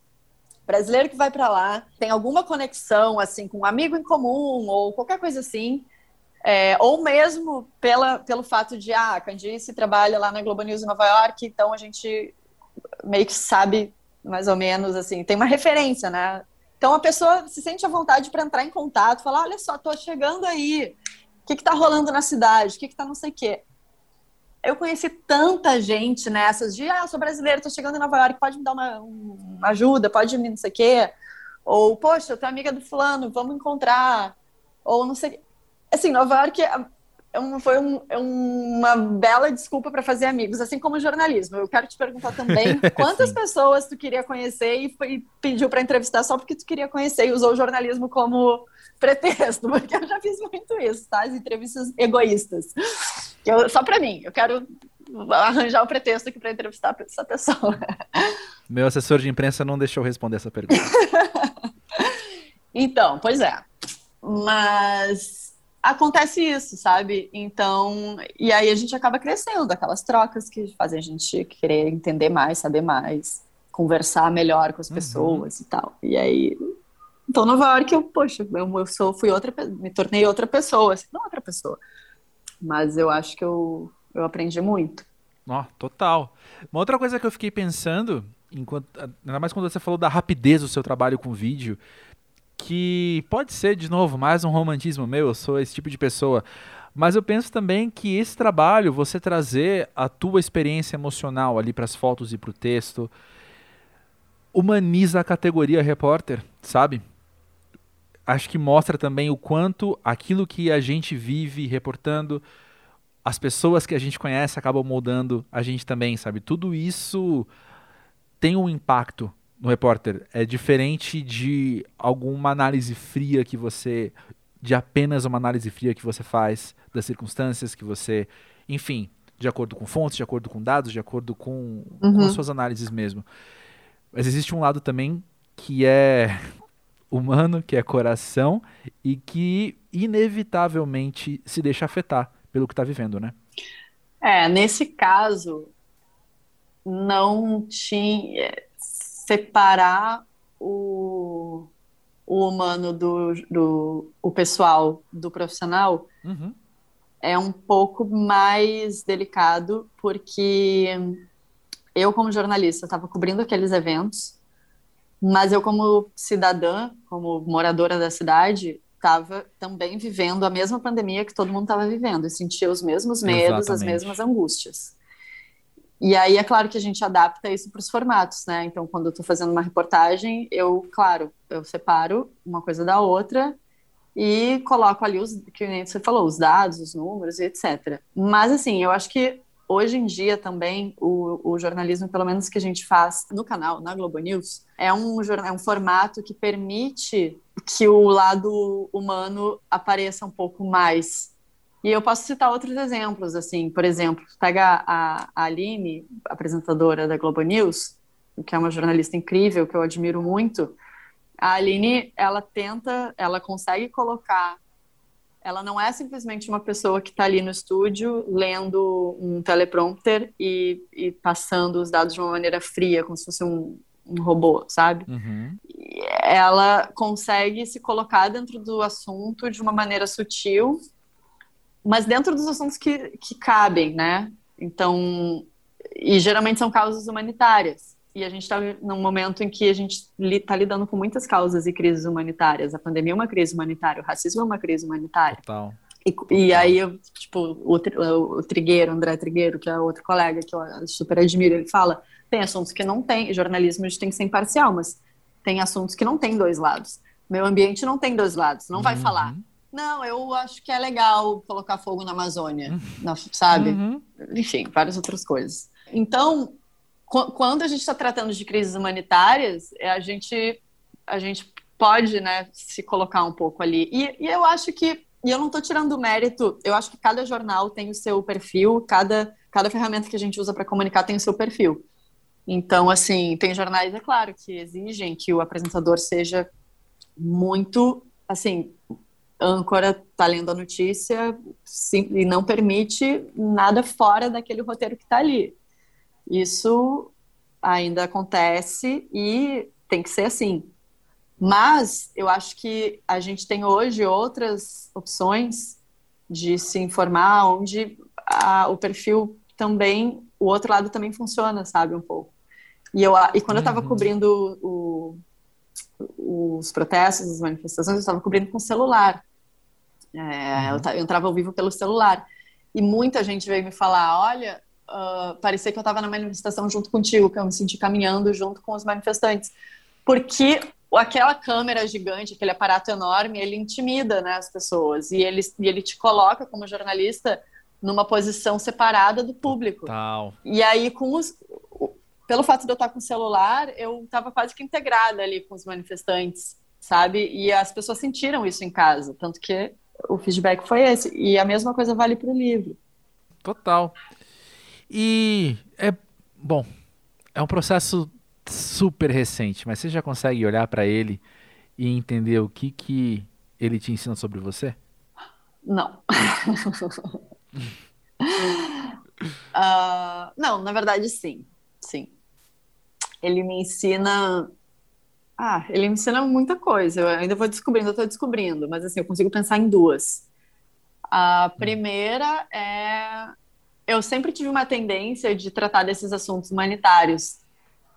B: brasileiro que vai para lá tem alguma conexão assim com um amigo em comum ou qualquer coisa assim, é, ou mesmo pela, pelo fato de ah, a Candice trabalha lá na Globo News em Nova York, então a gente meio que sabe mais ou menos assim, tem uma referência, né? Então a pessoa se sente à vontade para entrar em contato, falar, olha só, tô chegando aí, o que está rolando na cidade, o que está não sei o quê eu conheci tanta gente nessas de, ah, sou brasileira, tô chegando em Nova York, pode me dar uma, uma ajuda, pode me não sei o quê. Ou, poxa, eu tenho amiga do fulano, vamos encontrar. Ou não sei. Assim, Nova York é, é um, foi um, é uma bela desculpa para fazer amigos, assim como jornalismo. Eu quero te perguntar também quantas pessoas tu queria conhecer e, e pediu para entrevistar só porque tu queria conhecer e usou o jornalismo como pretexto, porque eu já fiz muito isso, tá? As entrevistas egoístas. Eu, só para mim, eu quero arranjar o um pretexto aqui para entrevistar essa pessoa.
A: Meu assessor de imprensa não deixou responder essa pergunta.
B: então, pois é. Mas acontece isso, sabe? Então, e aí a gente acaba crescendo, aquelas trocas que fazem a gente querer entender mais, saber mais, conversar melhor com as uhum. pessoas uhum. e tal. E aí então, Nova York, eu, poxa, eu, eu sou, fui outra, me tornei outra pessoa, assim, não outra pessoa, mas eu acho que eu, eu aprendi muito.
A: Ó, oh, total. Uma outra coisa que eu fiquei pensando, enquanto, ainda mais quando você falou da rapidez do seu trabalho com vídeo, que pode ser, de novo, mais um romantismo meu, eu sou esse tipo de pessoa, mas eu penso também que esse trabalho, você trazer a tua experiência emocional ali para as fotos e para o texto, humaniza a categoria repórter, sabe? Acho que mostra também o quanto aquilo que a gente vive reportando, as pessoas que a gente conhece acabam moldando a gente também, sabe? Tudo isso tem um impacto no repórter. É diferente de alguma análise fria que você. de apenas uma análise fria que você faz das circunstâncias que você. Enfim, de acordo com fontes, de acordo com dados, de acordo com, uhum. com as suas análises mesmo. Mas existe um lado também que é humano, que é coração, e que inevitavelmente se deixa afetar pelo que está vivendo, né?
B: É, nesse caso, não tinha separar o, o humano do, do o pessoal do profissional uhum. é um pouco mais delicado, porque eu, como jornalista, estava cobrindo aqueles eventos, mas eu, como cidadã, como moradora da cidade, estava também vivendo a mesma pandemia que todo mundo estava vivendo e sentia os mesmos medos, Exatamente. as mesmas angústias. E aí é claro que a gente adapta isso para os formatos, né? Então, quando eu estou fazendo uma reportagem, eu, claro, eu separo uma coisa da outra e coloco ali os que você falou, os dados, os números e etc. Mas assim, eu acho que hoje em dia também o, o jornalismo, pelo menos que a gente faz no canal, na Globo News, é um, é um formato que permite que o lado humano apareça um pouco mais e eu posso citar outros exemplos, assim, por exemplo, pega a, a Aline, apresentadora da Globo News, que é uma jornalista incrível, que eu admiro muito. A Aline, ela tenta, ela consegue colocar ela não é simplesmente uma pessoa que está ali no estúdio lendo um teleprompter e, e, passando os dados de uma maneira fria, como se fosse um, um robô, sabe? Uhum. Ela consegue se colocar dentro do assunto de uma maneira sutil mas dentro dos assuntos que, que cabem, né? Então, e geralmente são causas humanitárias. E a gente está num momento em que a gente está lidando com muitas causas e crises humanitárias. A pandemia é uma crise humanitária, o racismo é uma crise humanitária. Total. E, Total. e aí, eu, tipo, o, o Trigueiro, André Trigueiro, que é outro colega que eu super admiro, ele fala: tem assuntos que não tem, jornalismo a gente tem que ser imparcial, mas tem assuntos que não tem dois lados. Meu ambiente não tem dois lados, não uhum. vai falar não, eu acho que é legal colocar fogo na Amazônia, uhum. na, sabe? Uhum. Enfim, várias outras coisas. Então, quando a gente está tratando de crises humanitárias, é, a gente, a gente pode né, se colocar um pouco ali. E, e eu acho que, e eu não estou tirando mérito, eu acho que cada jornal tem o seu perfil, cada, cada ferramenta que a gente usa para comunicar tem o seu perfil. Então, assim, tem jornais, é claro, que exigem que o apresentador seja muito, assim, âncora está lendo a notícia sim, e não permite nada fora daquele roteiro que está ali. Isso ainda acontece e tem que ser assim. Mas eu acho que a gente tem hoje outras opções de se informar, onde a, o perfil também, o outro lado também funciona, sabe, um pouco. E, eu, e quando eu estava uhum. cobrindo o, os protestos, as manifestações, eu estava cobrindo com celular. É, uhum. eu, eu entrava ao vivo pelo celular. E muita gente veio me falar: olha, uh, parecia que eu estava na manifestação junto contigo, que eu me senti caminhando junto com os manifestantes. Porque aquela câmera gigante, aquele aparato enorme, ele intimida né, as pessoas. E ele, e ele te coloca, como jornalista, numa posição separada do público. E aí, com os, pelo fato de eu estar com o celular, eu estava quase que integrada ali com os manifestantes, sabe? E as pessoas sentiram isso em casa. Tanto que o feedback foi esse. E a mesma coisa vale para o livro.
A: Total. E é bom, é um processo super recente, mas você já consegue olhar para ele e entender o que que ele te ensina sobre você?
B: Não. uh, não, na verdade sim, sim. Ele me ensina ah, ele me ensina muita coisa. Eu ainda vou descobrindo, eu estou descobrindo, mas assim, eu consigo pensar em duas. A primeira é. Eu sempre tive uma tendência de tratar desses assuntos humanitários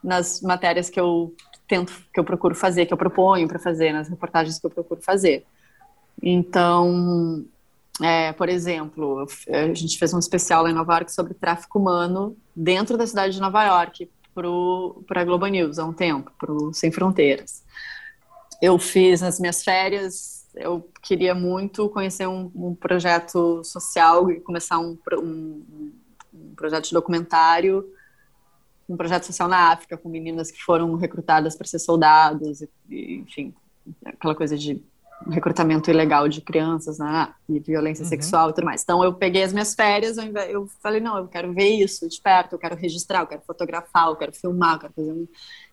B: nas matérias que eu tento, que eu procuro fazer, que eu proponho para fazer, nas reportagens que eu procuro fazer. Então, é, por exemplo, a gente fez um especial em Nova York sobre tráfico humano dentro da cidade de Nova York, para a Globo News há um tempo, para Sem Fronteiras. Eu fiz nas minhas férias, eu queria muito conhecer um, um projeto social e começar um, um, um, projeto de documentário, um projeto social na África, com meninas que foram recrutadas para ser soldados, e, enfim, aquela coisa de recrutamento ilegal de crianças, né, e violência uhum. sexual e tudo mais. Então eu peguei as minhas férias, eu, eu, falei, não, eu quero ver isso de perto, eu quero registrar, eu quero fotografar, eu quero filmar, eu quero fazer um...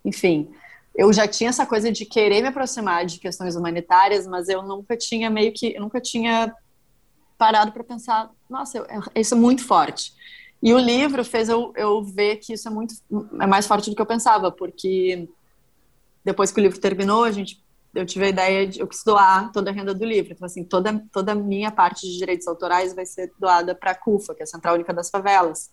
B: Enfim, eu já tinha essa coisa de querer me aproximar de questões humanitárias, mas eu nunca tinha meio que, eu nunca tinha parado para pensar, nossa, eu, isso é muito forte. E o livro fez eu, eu ver que isso é muito, é mais forte do que eu pensava, porque depois que o livro terminou, a gente eu tive a ideia de eu quis doar toda a renda do livro. Então, assim, toda, toda a minha parte de direitos autorais vai ser doada para a CUFA, que é a Central Única das Favelas.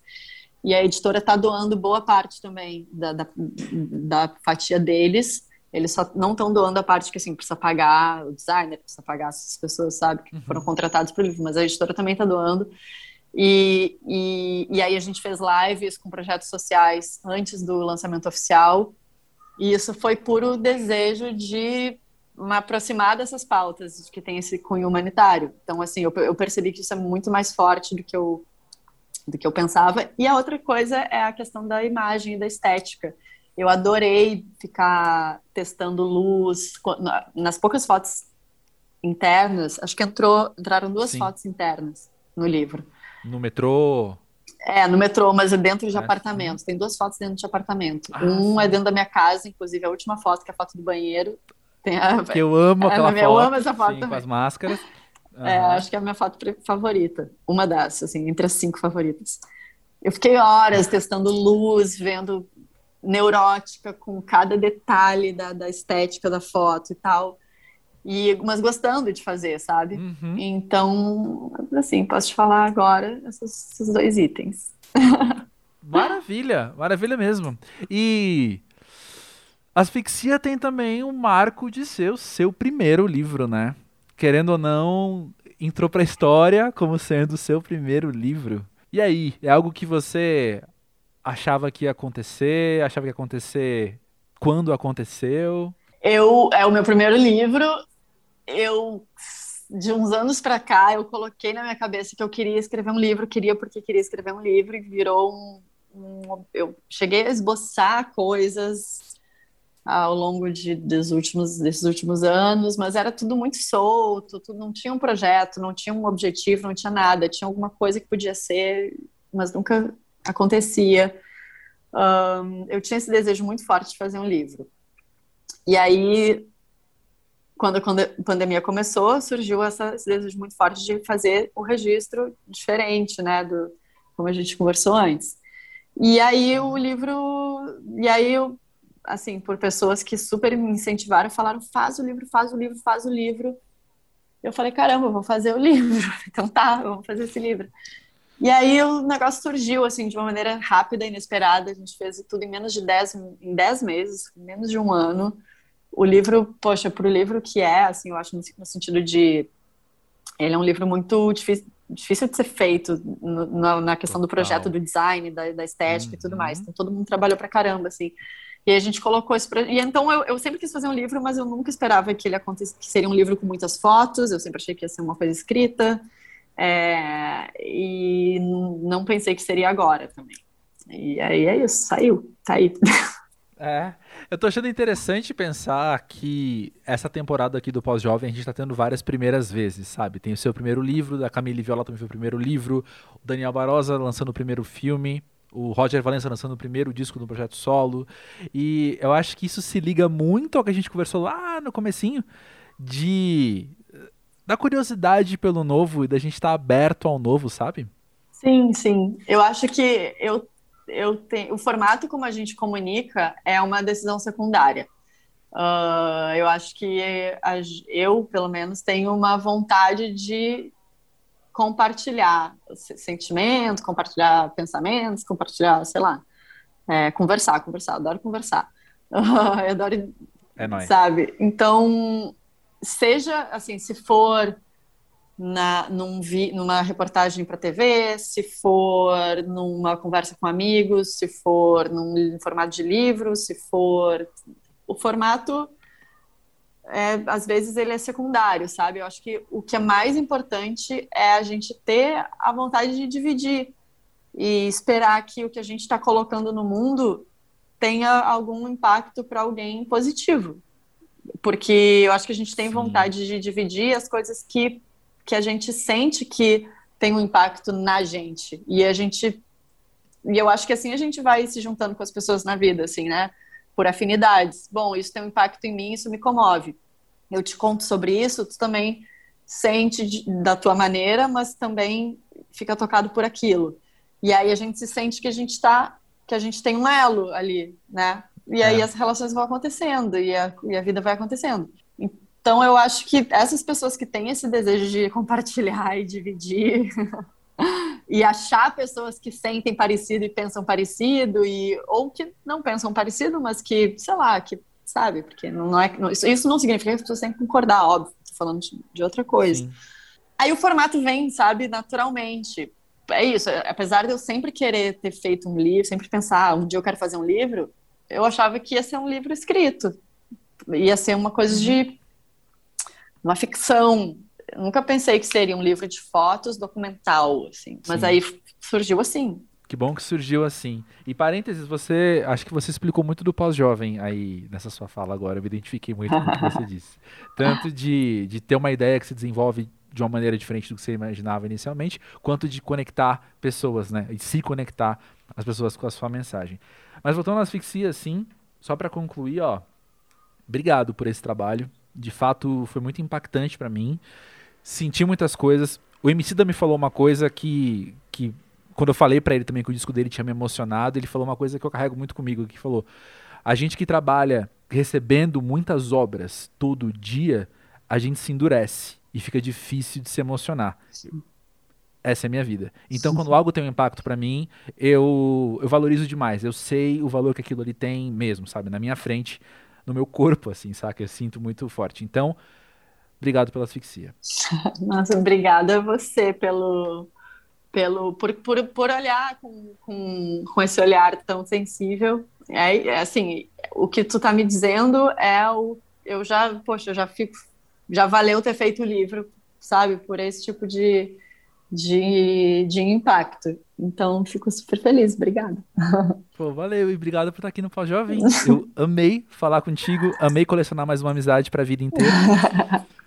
B: E a editora está doando boa parte também da, da, da fatia deles. Eles só não estão doando a parte que, assim, precisa pagar o designer, precisa pagar essas pessoas, sabe, que foram uhum. contratados para o livro, mas a editora também está doando. E, e, e aí a gente fez lives com projetos sociais antes do lançamento oficial. E isso foi puro desejo de me aproximar dessas pautas que tem esse cunho humanitário. Então, assim, eu, eu percebi que isso é muito mais forte do que eu do que eu pensava. E a outra coisa é a questão da imagem e da estética. Eu adorei ficar testando luz nas poucas fotos internas. Acho que entrou, entraram duas Sim. fotos internas no livro.
A: No metrô.
B: É, no metrô, mas é dentro de é. apartamentos. Tem duas fotos dentro de apartamento. Ah, um sim. é dentro da minha casa, inclusive a última foto, que é a foto do banheiro.
A: Tem a... Que eu amo é, aquela foto.
B: Eu amo essa foto sim,
A: Com as máscaras.
B: Uhum. É, acho que é a minha foto favorita. Uma das, assim, entre as cinco favoritas. Eu fiquei horas testando luz, vendo neurótica com cada detalhe da, da estética da foto e tal. E, mas gostando de fazer, sabe? Uhum. Então, assim, posso te falar agora esses, esses dois itens.
A: Maravilha, maravilha mesmo. E Asfixia tem também um marco de ser o seu primeiro livro, né? Querendo ou não, entrou pra história como sendo o seu primeiro livro. E aí, é algo que você achava que ia acontecer? Achava que ia acontecer quando aconteceu?
B: Eu, é o meu primeiro livro. Eu, de uns anos para cá, eu coloquei na minha cabeça que eu queria escrever um livro, queria porque queria escrever um livro e virou um, um eu cheguei a esboçar coisas ao longo de, dos últimos, desses últimos anos, mas era tudo muito solto, tudo, não tinha um projeto, não tinha um objetivo, não tinha nada, tinha alguma coisa que podia ser, mas nunca acontecia. Um, eu tinha esse desejo muito forte de fazer um livro. E aí, quando a pandemia começou, surgiu essa, esse desejo muito forte de fazer o registro diferente, né, do como a gente conversou antes. E aí o livro, e aí eu assim, por pessoas que super me incentivaram, falaram: faz o livro, faz o livro, faz o livro. Eu falei: caramba, vou fazer o livro. Então tá, vou fazer esse livro. E aí o negócio surgiu, assim, de uma maneira rápida, inesperada. A gente fez tudo em menos de 10, em 10 meses, menos de um ano. O livro, poxa, para o livro que é, assim, eu acho no sentido de. Ele é um livro muito difícil, difícil de ser feito no, na, na, questão do projeto, do design, da, da estética uhum. e tudo mais. Uhum. Então todo mundo trabalhou pra caramba, assim. E a gente colocou isso pra... E então eu, eu sempre quis fazer um livro, mas eu nunca esperava que ele acontecesse, que seria um livro com muitas fotos, eu sempre achei que ia ser uma coisa escrita. É... E não pensei que seria agora também. E aí é isso, saiu, tá aí.
A: É, eu tô achando interessante pensar que essa temporada aqui do Pós-Jovem a gente tá tendo várias primeiras vezes, sabe? Tem o seu primeiro livro, da Camille Viola também foi o primeiro livro, o Daniel Barosa lançando o primeiro filme, o Roger Valença lançando o primeiro disco do projeto solo. E eu acho que isso se liga muito ao que a gente conversou lá no comecinho de da curiosidade pelo novo e da gente estar tá aberto ao novo, sabe?
B: Sim, sim. Eu acho que eu, eu tenho, o formato como a gente comunica é uma decisão secundária. Uh, eu acho que eu, pelo menos, tenho uma vontade de compartilhar sentimentos, compartilhar pensamentos, compartilhar, sei lá, é, conversar, conversar, adoro conversar. eu adoro, é nóis. sabe? Então, seja assim, se for na, num vi, numa reportagem para TV, se for numa conversa com amigos, se for num formato de livro, se for o formato é, às vezes ele é secundário, sabe? Eu acho que o que é mais importante é a gente ter a vontade de dividir e esperar que o que a gente está colocando no mundo tenha algum impacto para alguém positivo. Porque eu acho que a gente tem Sim. vontade de dividir as coisas que, que a gente sente que tem um impacto na gente. E a gente. E eu acho que assim a gente vai se juntando com as pessoas na vida, assim, né? Por afinidades. Bom, isso tem um impacto em mim, isso me comove. Eu te conto sobre isso, tu também sente de, da tua maneira, mas também fica tocado por aquilo. E aí a gente se sente que a gente está, que a gente tem um elo ali, né? e aí é. as relações vão acontecendo e a, e a vida vai acontecendo. Então eu acho que essas pessoas que têm esse desejo de compartilhar e dividir e achar pessoas que sentem parecido e pensam parecido e ou que não pensam parecido, mas que, sei lá, que sabe, porque não é não, isso, isso não significa que as pessoas têm que concordar, óbvio, tô falando de, de outra coisa. Sim. Aí o formato vem, sabe, naturalmente. É isso, apesar de eu sempre querer ter feito um livro, sempre pensar, ah, um dia eu quero fazer um livro, eu achava que ia ser um livro escrito. Ia ser uma coisa de uma ficção, nunca pensei que seria um livro de fotos documental, assim. Mas Sim. aí surgiu assim.
A: Que bom que surgiu assim. E parênteses, você acho que você explicou muito do pós-jovem aí nessa sua fala agora. Eu me identifiquei muito com o que você disse. Tanto de, de ter uma ideia que se desenvolve de uma maneira diferente do que você imaginava inicialmente, quanto de conectar pessoas, né? E se conectar as pessoas com a sua mensagem. Mas voltando à asfixia, sim, só para concluir, ó, obrigado por esse trabalho. De fato, foi muito impactante para mim senti muitas coisas. O Emicida me falou uma coisa que, que quando eu falei para ele também que o disco dele tinha me emocionado, ele falou uma coisa que eu carrego muito comigo, que falou: a gente que trabalha recebendo muitas obras todo dia, a gente se endurece e fica difícil de se emocionar. Essa é a minha vida. Então, quando algo tem um impacto para mim, eu, eu valorizo demais. Eu sei o valor que aquilo ali tem mesmo, sabe? Na minha frente, no meu corpo, assim, saca? Eu sinto muito forte. Então, Obrigado pela asfixia.
B: Nossa, obrigada a você pelo, pelo por, por, por olhar com, com, com esse olhar tão sensível. É, é, assim, o que tu tá me dizendo é o eu já, poxa, eu já fico já valeu ter feito o livro, sabe, por esse tipo de, de, de impacto. Então, fico super feliz, obrigada.
A: Pô, valeu e obrigado por estar aqui no Pós-Jovem. Eu amei falar contigo, amei colecionar mais uma amizade para a vida inteira.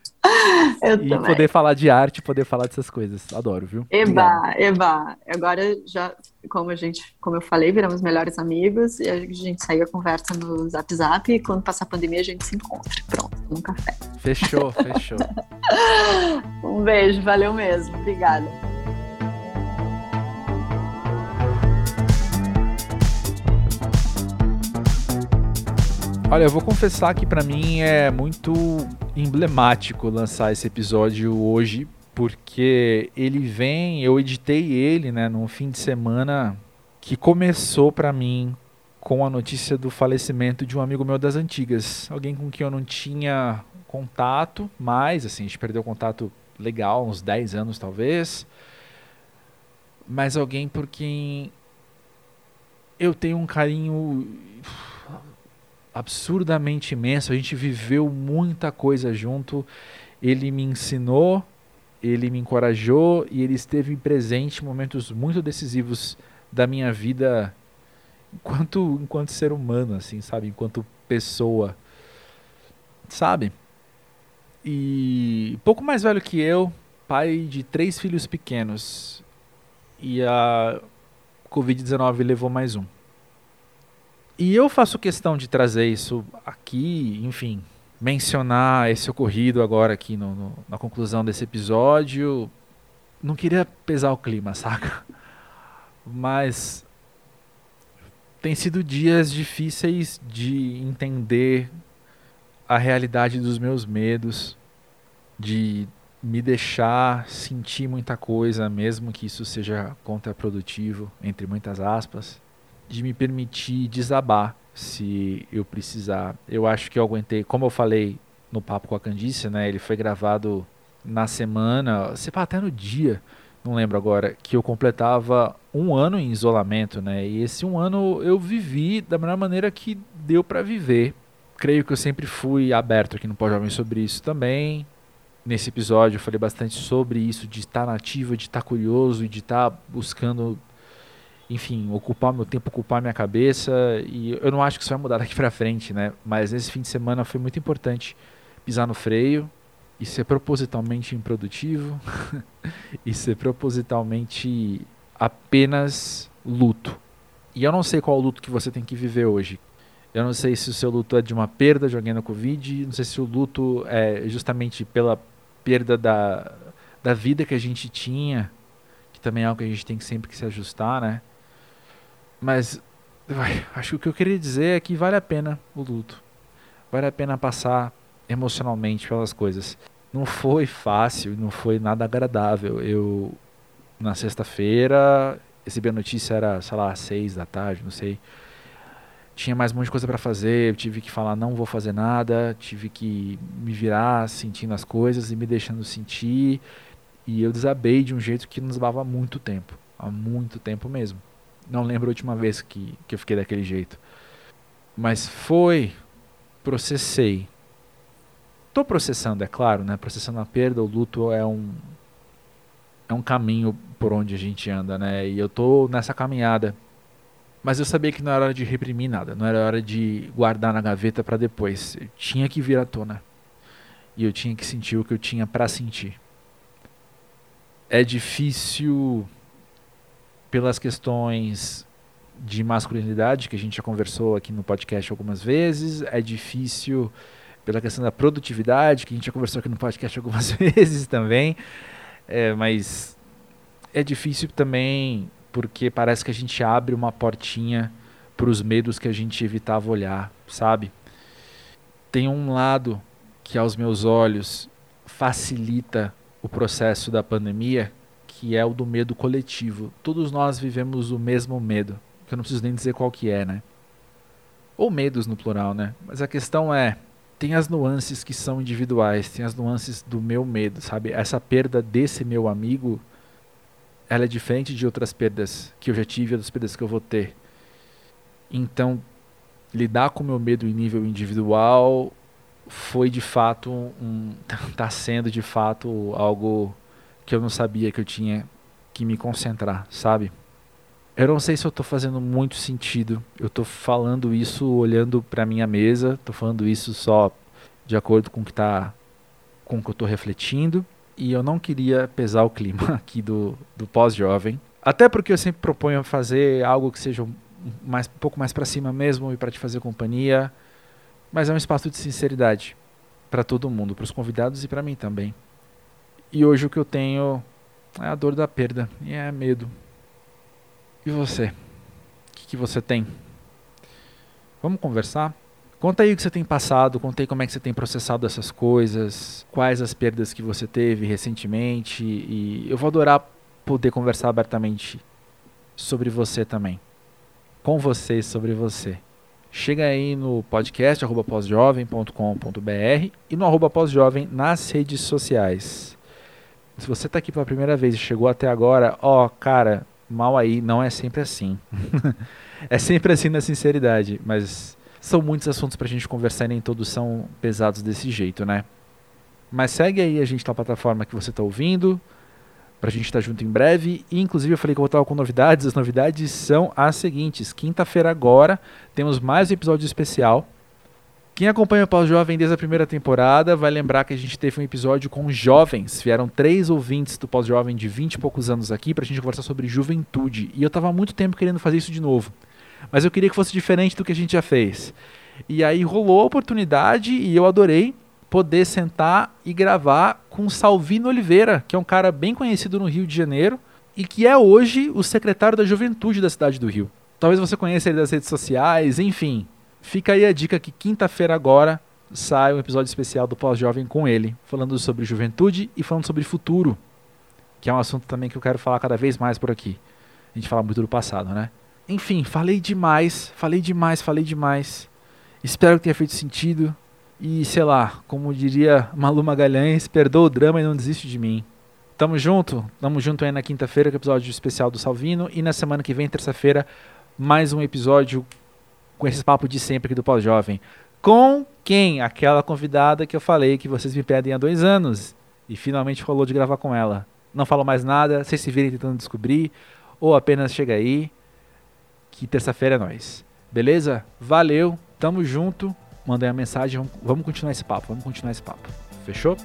A: Eu e também. poder falar de arte, poder falar dessas coisas. Adoro, viu?
B: Eba, eba. Agora já, como a gente, como eu falei, viramos melhores amigos e a gente segue a conversa no Zap Zap e quando passar a pandemia a gente se encontra. Pronto, um café.
A: Fechou, fechou.
B: um beijo, valeu mesmo. Obrigada.
A: Olha, eu vou confessar que para mim é muito emblemático lançar esse episódio hoje, porque ele vem, eu editei ele, né, num fim de semana que começou para mim com a notícia do falecimento de um amigo meu das antigas, alguém com quem eu não tinha contato, mas assim, a gente perdeu contato legal, uns 10 anos talvez. Mas alguém por quem eu tenho um carinho absurdamente imenso. A gente viveu muita coisa junto. Ele me ensinou, ele me encorajou e ele esteve presente em momentos muito decisivos da minha vida enquanto enquanto ser humano, assim, sabe, enquanto pessoa, sabe? E pouco mais velho que eu, pai de três filhos pequenos. E a Covid-19 levou mais um. E eu faço questão de trazer isso aqui, enfim, mencionar esse ocorrido agora aqui no, no, na conclusão desse episódio. Não queria pesar o clima, saca? Mas tem sido dias difíceis de entender a realidade dos meus medos, de me deixar sentir muita coisa, mesmo que isso seja contraprodutivo, entre muitas aspas de me permitir desabar se eu precisar. Eu acho que eu aguentei, como eu falei no papo com a Candice, né? Ele foi gravado na semana, se pá, até no dia, não lembro agora, que eu completava um ano em isolamento, né? E esse um ano eu vivi da melhor maneira que deu para viver. Creio que eu sempre fui aberto aqui no Pós Jovem sobre isso também. Nesse episódio eu falei bastante sobre isso, de estar nativo, de estar curioso e de estar buscando enfim, ocupar meu tempo, ocupar minha cabeça. E eu não acho que isso vai mudar daqui para frente, né? Mas esse fim de semana foi muito importante pisar no freio e ser propositalmente improdutivo e ser propositalmente apenas luto. E eu não sei qual luto que você tem que viver hoje. Eu não sei se o seu luto é de uma perda de alguém na Covid, não sei se o luto é justamente pela perda da, da vida que a gente tinha, que também é algo que a gente tem que sempre que se ajustar, né? Mas acho que o que eu queria dizer é que vale a pena o luto. Vale a pena passar emocionalmente pelas coisas. Não foi fácil, não foi nada agradável. Eu, na sexta-feira, recebi a notícia, era, sei lá, seis da tarde, não sei. Tinha mais um monte de coisa para fazer, tive que falar não vou fazer nada, tive que me virar sentindo as coisas e me deixando sentir. E eu desabei de um jeito que nos levava muito tempo, há muito tempo mesmo. Não lembro a última vez que, que eu fiquei daquele jeito. Mas foi, processei. Tô processando, é claro, né? Processando a perda, o luto é um é um caminho por onde a gente anda, né? E eu tô nessa caminhada. Mas eu sabia que não era hora de reprimir nada, não era hora de guardar na gaveta para depois. Eu tinha que vir à tona. E eu tinha que sentir o que eu tinha para sentir. É difícil pelas questões de masculinidade, que a gente já conversou aqui no podcast algumas vezes, é difícil pela questão da produtividade, que a gente já conversou aqui no podcast algumas vezes também, é, mas é difícil também porque parece que a gente abre uma portinha para os medos que a gente evitava olhar, sabe? Tem um lado que aos meus olhos facilita o processo da pandemia, que é o do medo coletivo. Todos nós vivemos o mesmo medo, que eu não preciso nem dizer qual que é, né? Ou medos no plural, né? Mas a questão é, tem as nuances que são individuais, tem as nuances do meu medo, sabe? Essa perda desse meu amigo, ela é diferente de outras perdas que eu já tive outras perdas que eu vou ter. Então, lidar com o meu medo em nível individual foi de fato um, tá sendo de fato algo que eu não sabia que eu tinha que me concentrar, sabe? Eu não sei se eu estou fazendo muito sentido. Eu estou falando isso olhando para minha mesa, estou falando isso só de acordo com o que tá com o que eu estou refletindo e eu não queria pesar o clima aqui do, do pós-jovem. Até porque eu sempre proponho fazer algo que seja mais, um pouco mais para cima mesmo e para te fazer companhia. Mas é um espaço de sinceridade para todo mundo, para os convidados e para mim também. E hoje o que eu tenho é a dor da perda e é medo. E você? O que, que você tem? Vamos conversar? Conta aí o que você tem passado, conta aí como é que você tem processado essas coisas, quais as perdas que você teve recentemente e eu vou adorar poder conversar abertamente sobre você também. Com você sobre você. Chega aí no podcast arroba pósjovem.com.br e no arroba pósjovem nas redes sociais. Se você está aqui pela primeira vez e chegou até agora, ó, cara, mal aí, não é sempre assim. é sempre assim na sinceridade, mas são muitos assuntos pra gente conversar e nem todos são pesados desse jeito, né? Mas segue aí a gente na plataforma que você tá ouvindo, pra gente estar tá junto em breve. E, inclusive eu falei que eu estar com novidades, as novidades são as seguintes. Quinta-feira agora temos mais um episódio especial quem acompanha o Pós-Jovem desde a primeira temporada vai lembrar que a gente teve um episódio com jovens. Vieram três ouvintes do Pós-Jovem de 20 e poucos anos aqui pra gente conversar sobre juventude. E eu tava há muito tempo querendo fazer isso de novo. Mas eu queria que fosse diferente do que a gente já fez. E aí rolou a oportunidade e eu adorei poder sentar e gravar com Salvino Oliveira, que é um cara bem conhecido no Rio de Janeiro e que é hoje o secretário da Juventude da cidade do Rio. Talvez você conheça ele das redes sociais, enfim. Fica aí a dica que quinta-feira agora sai um episódio especial do Pós-Jovem com ele, falando sobre juventude e falando sobre futuro, que é um assunto também que eu quero falar cada vez mais por aqui. A gente fala muito do passado, né? Enfim, falei demais, falei demais, falei demais. Espero que tenha feito sentido. E sei lá, como diria Malu Magalhães, perdoa o drama e não desiste de mim. Tamo junto, tamo junto aí na quinta-feira com o episódio especial do Salvino. E na semana que vem, terça-feira, mais um episódio com esse papo de sempre aqui do Pós-Jovem. Com quem? Aquela convidada que eu falei que vocês me pedem há dois anos. E finalmente rolou de gravar com ela. Não falo mais nada, vocês se virem tentando descobrir. Ou apenas chega aí. Que terça-feira é nós. Beleza? Valeu, tamo junto. Mandei a mensagem, vamos continuar esse papo, vamos continuar esse papo. Fechou?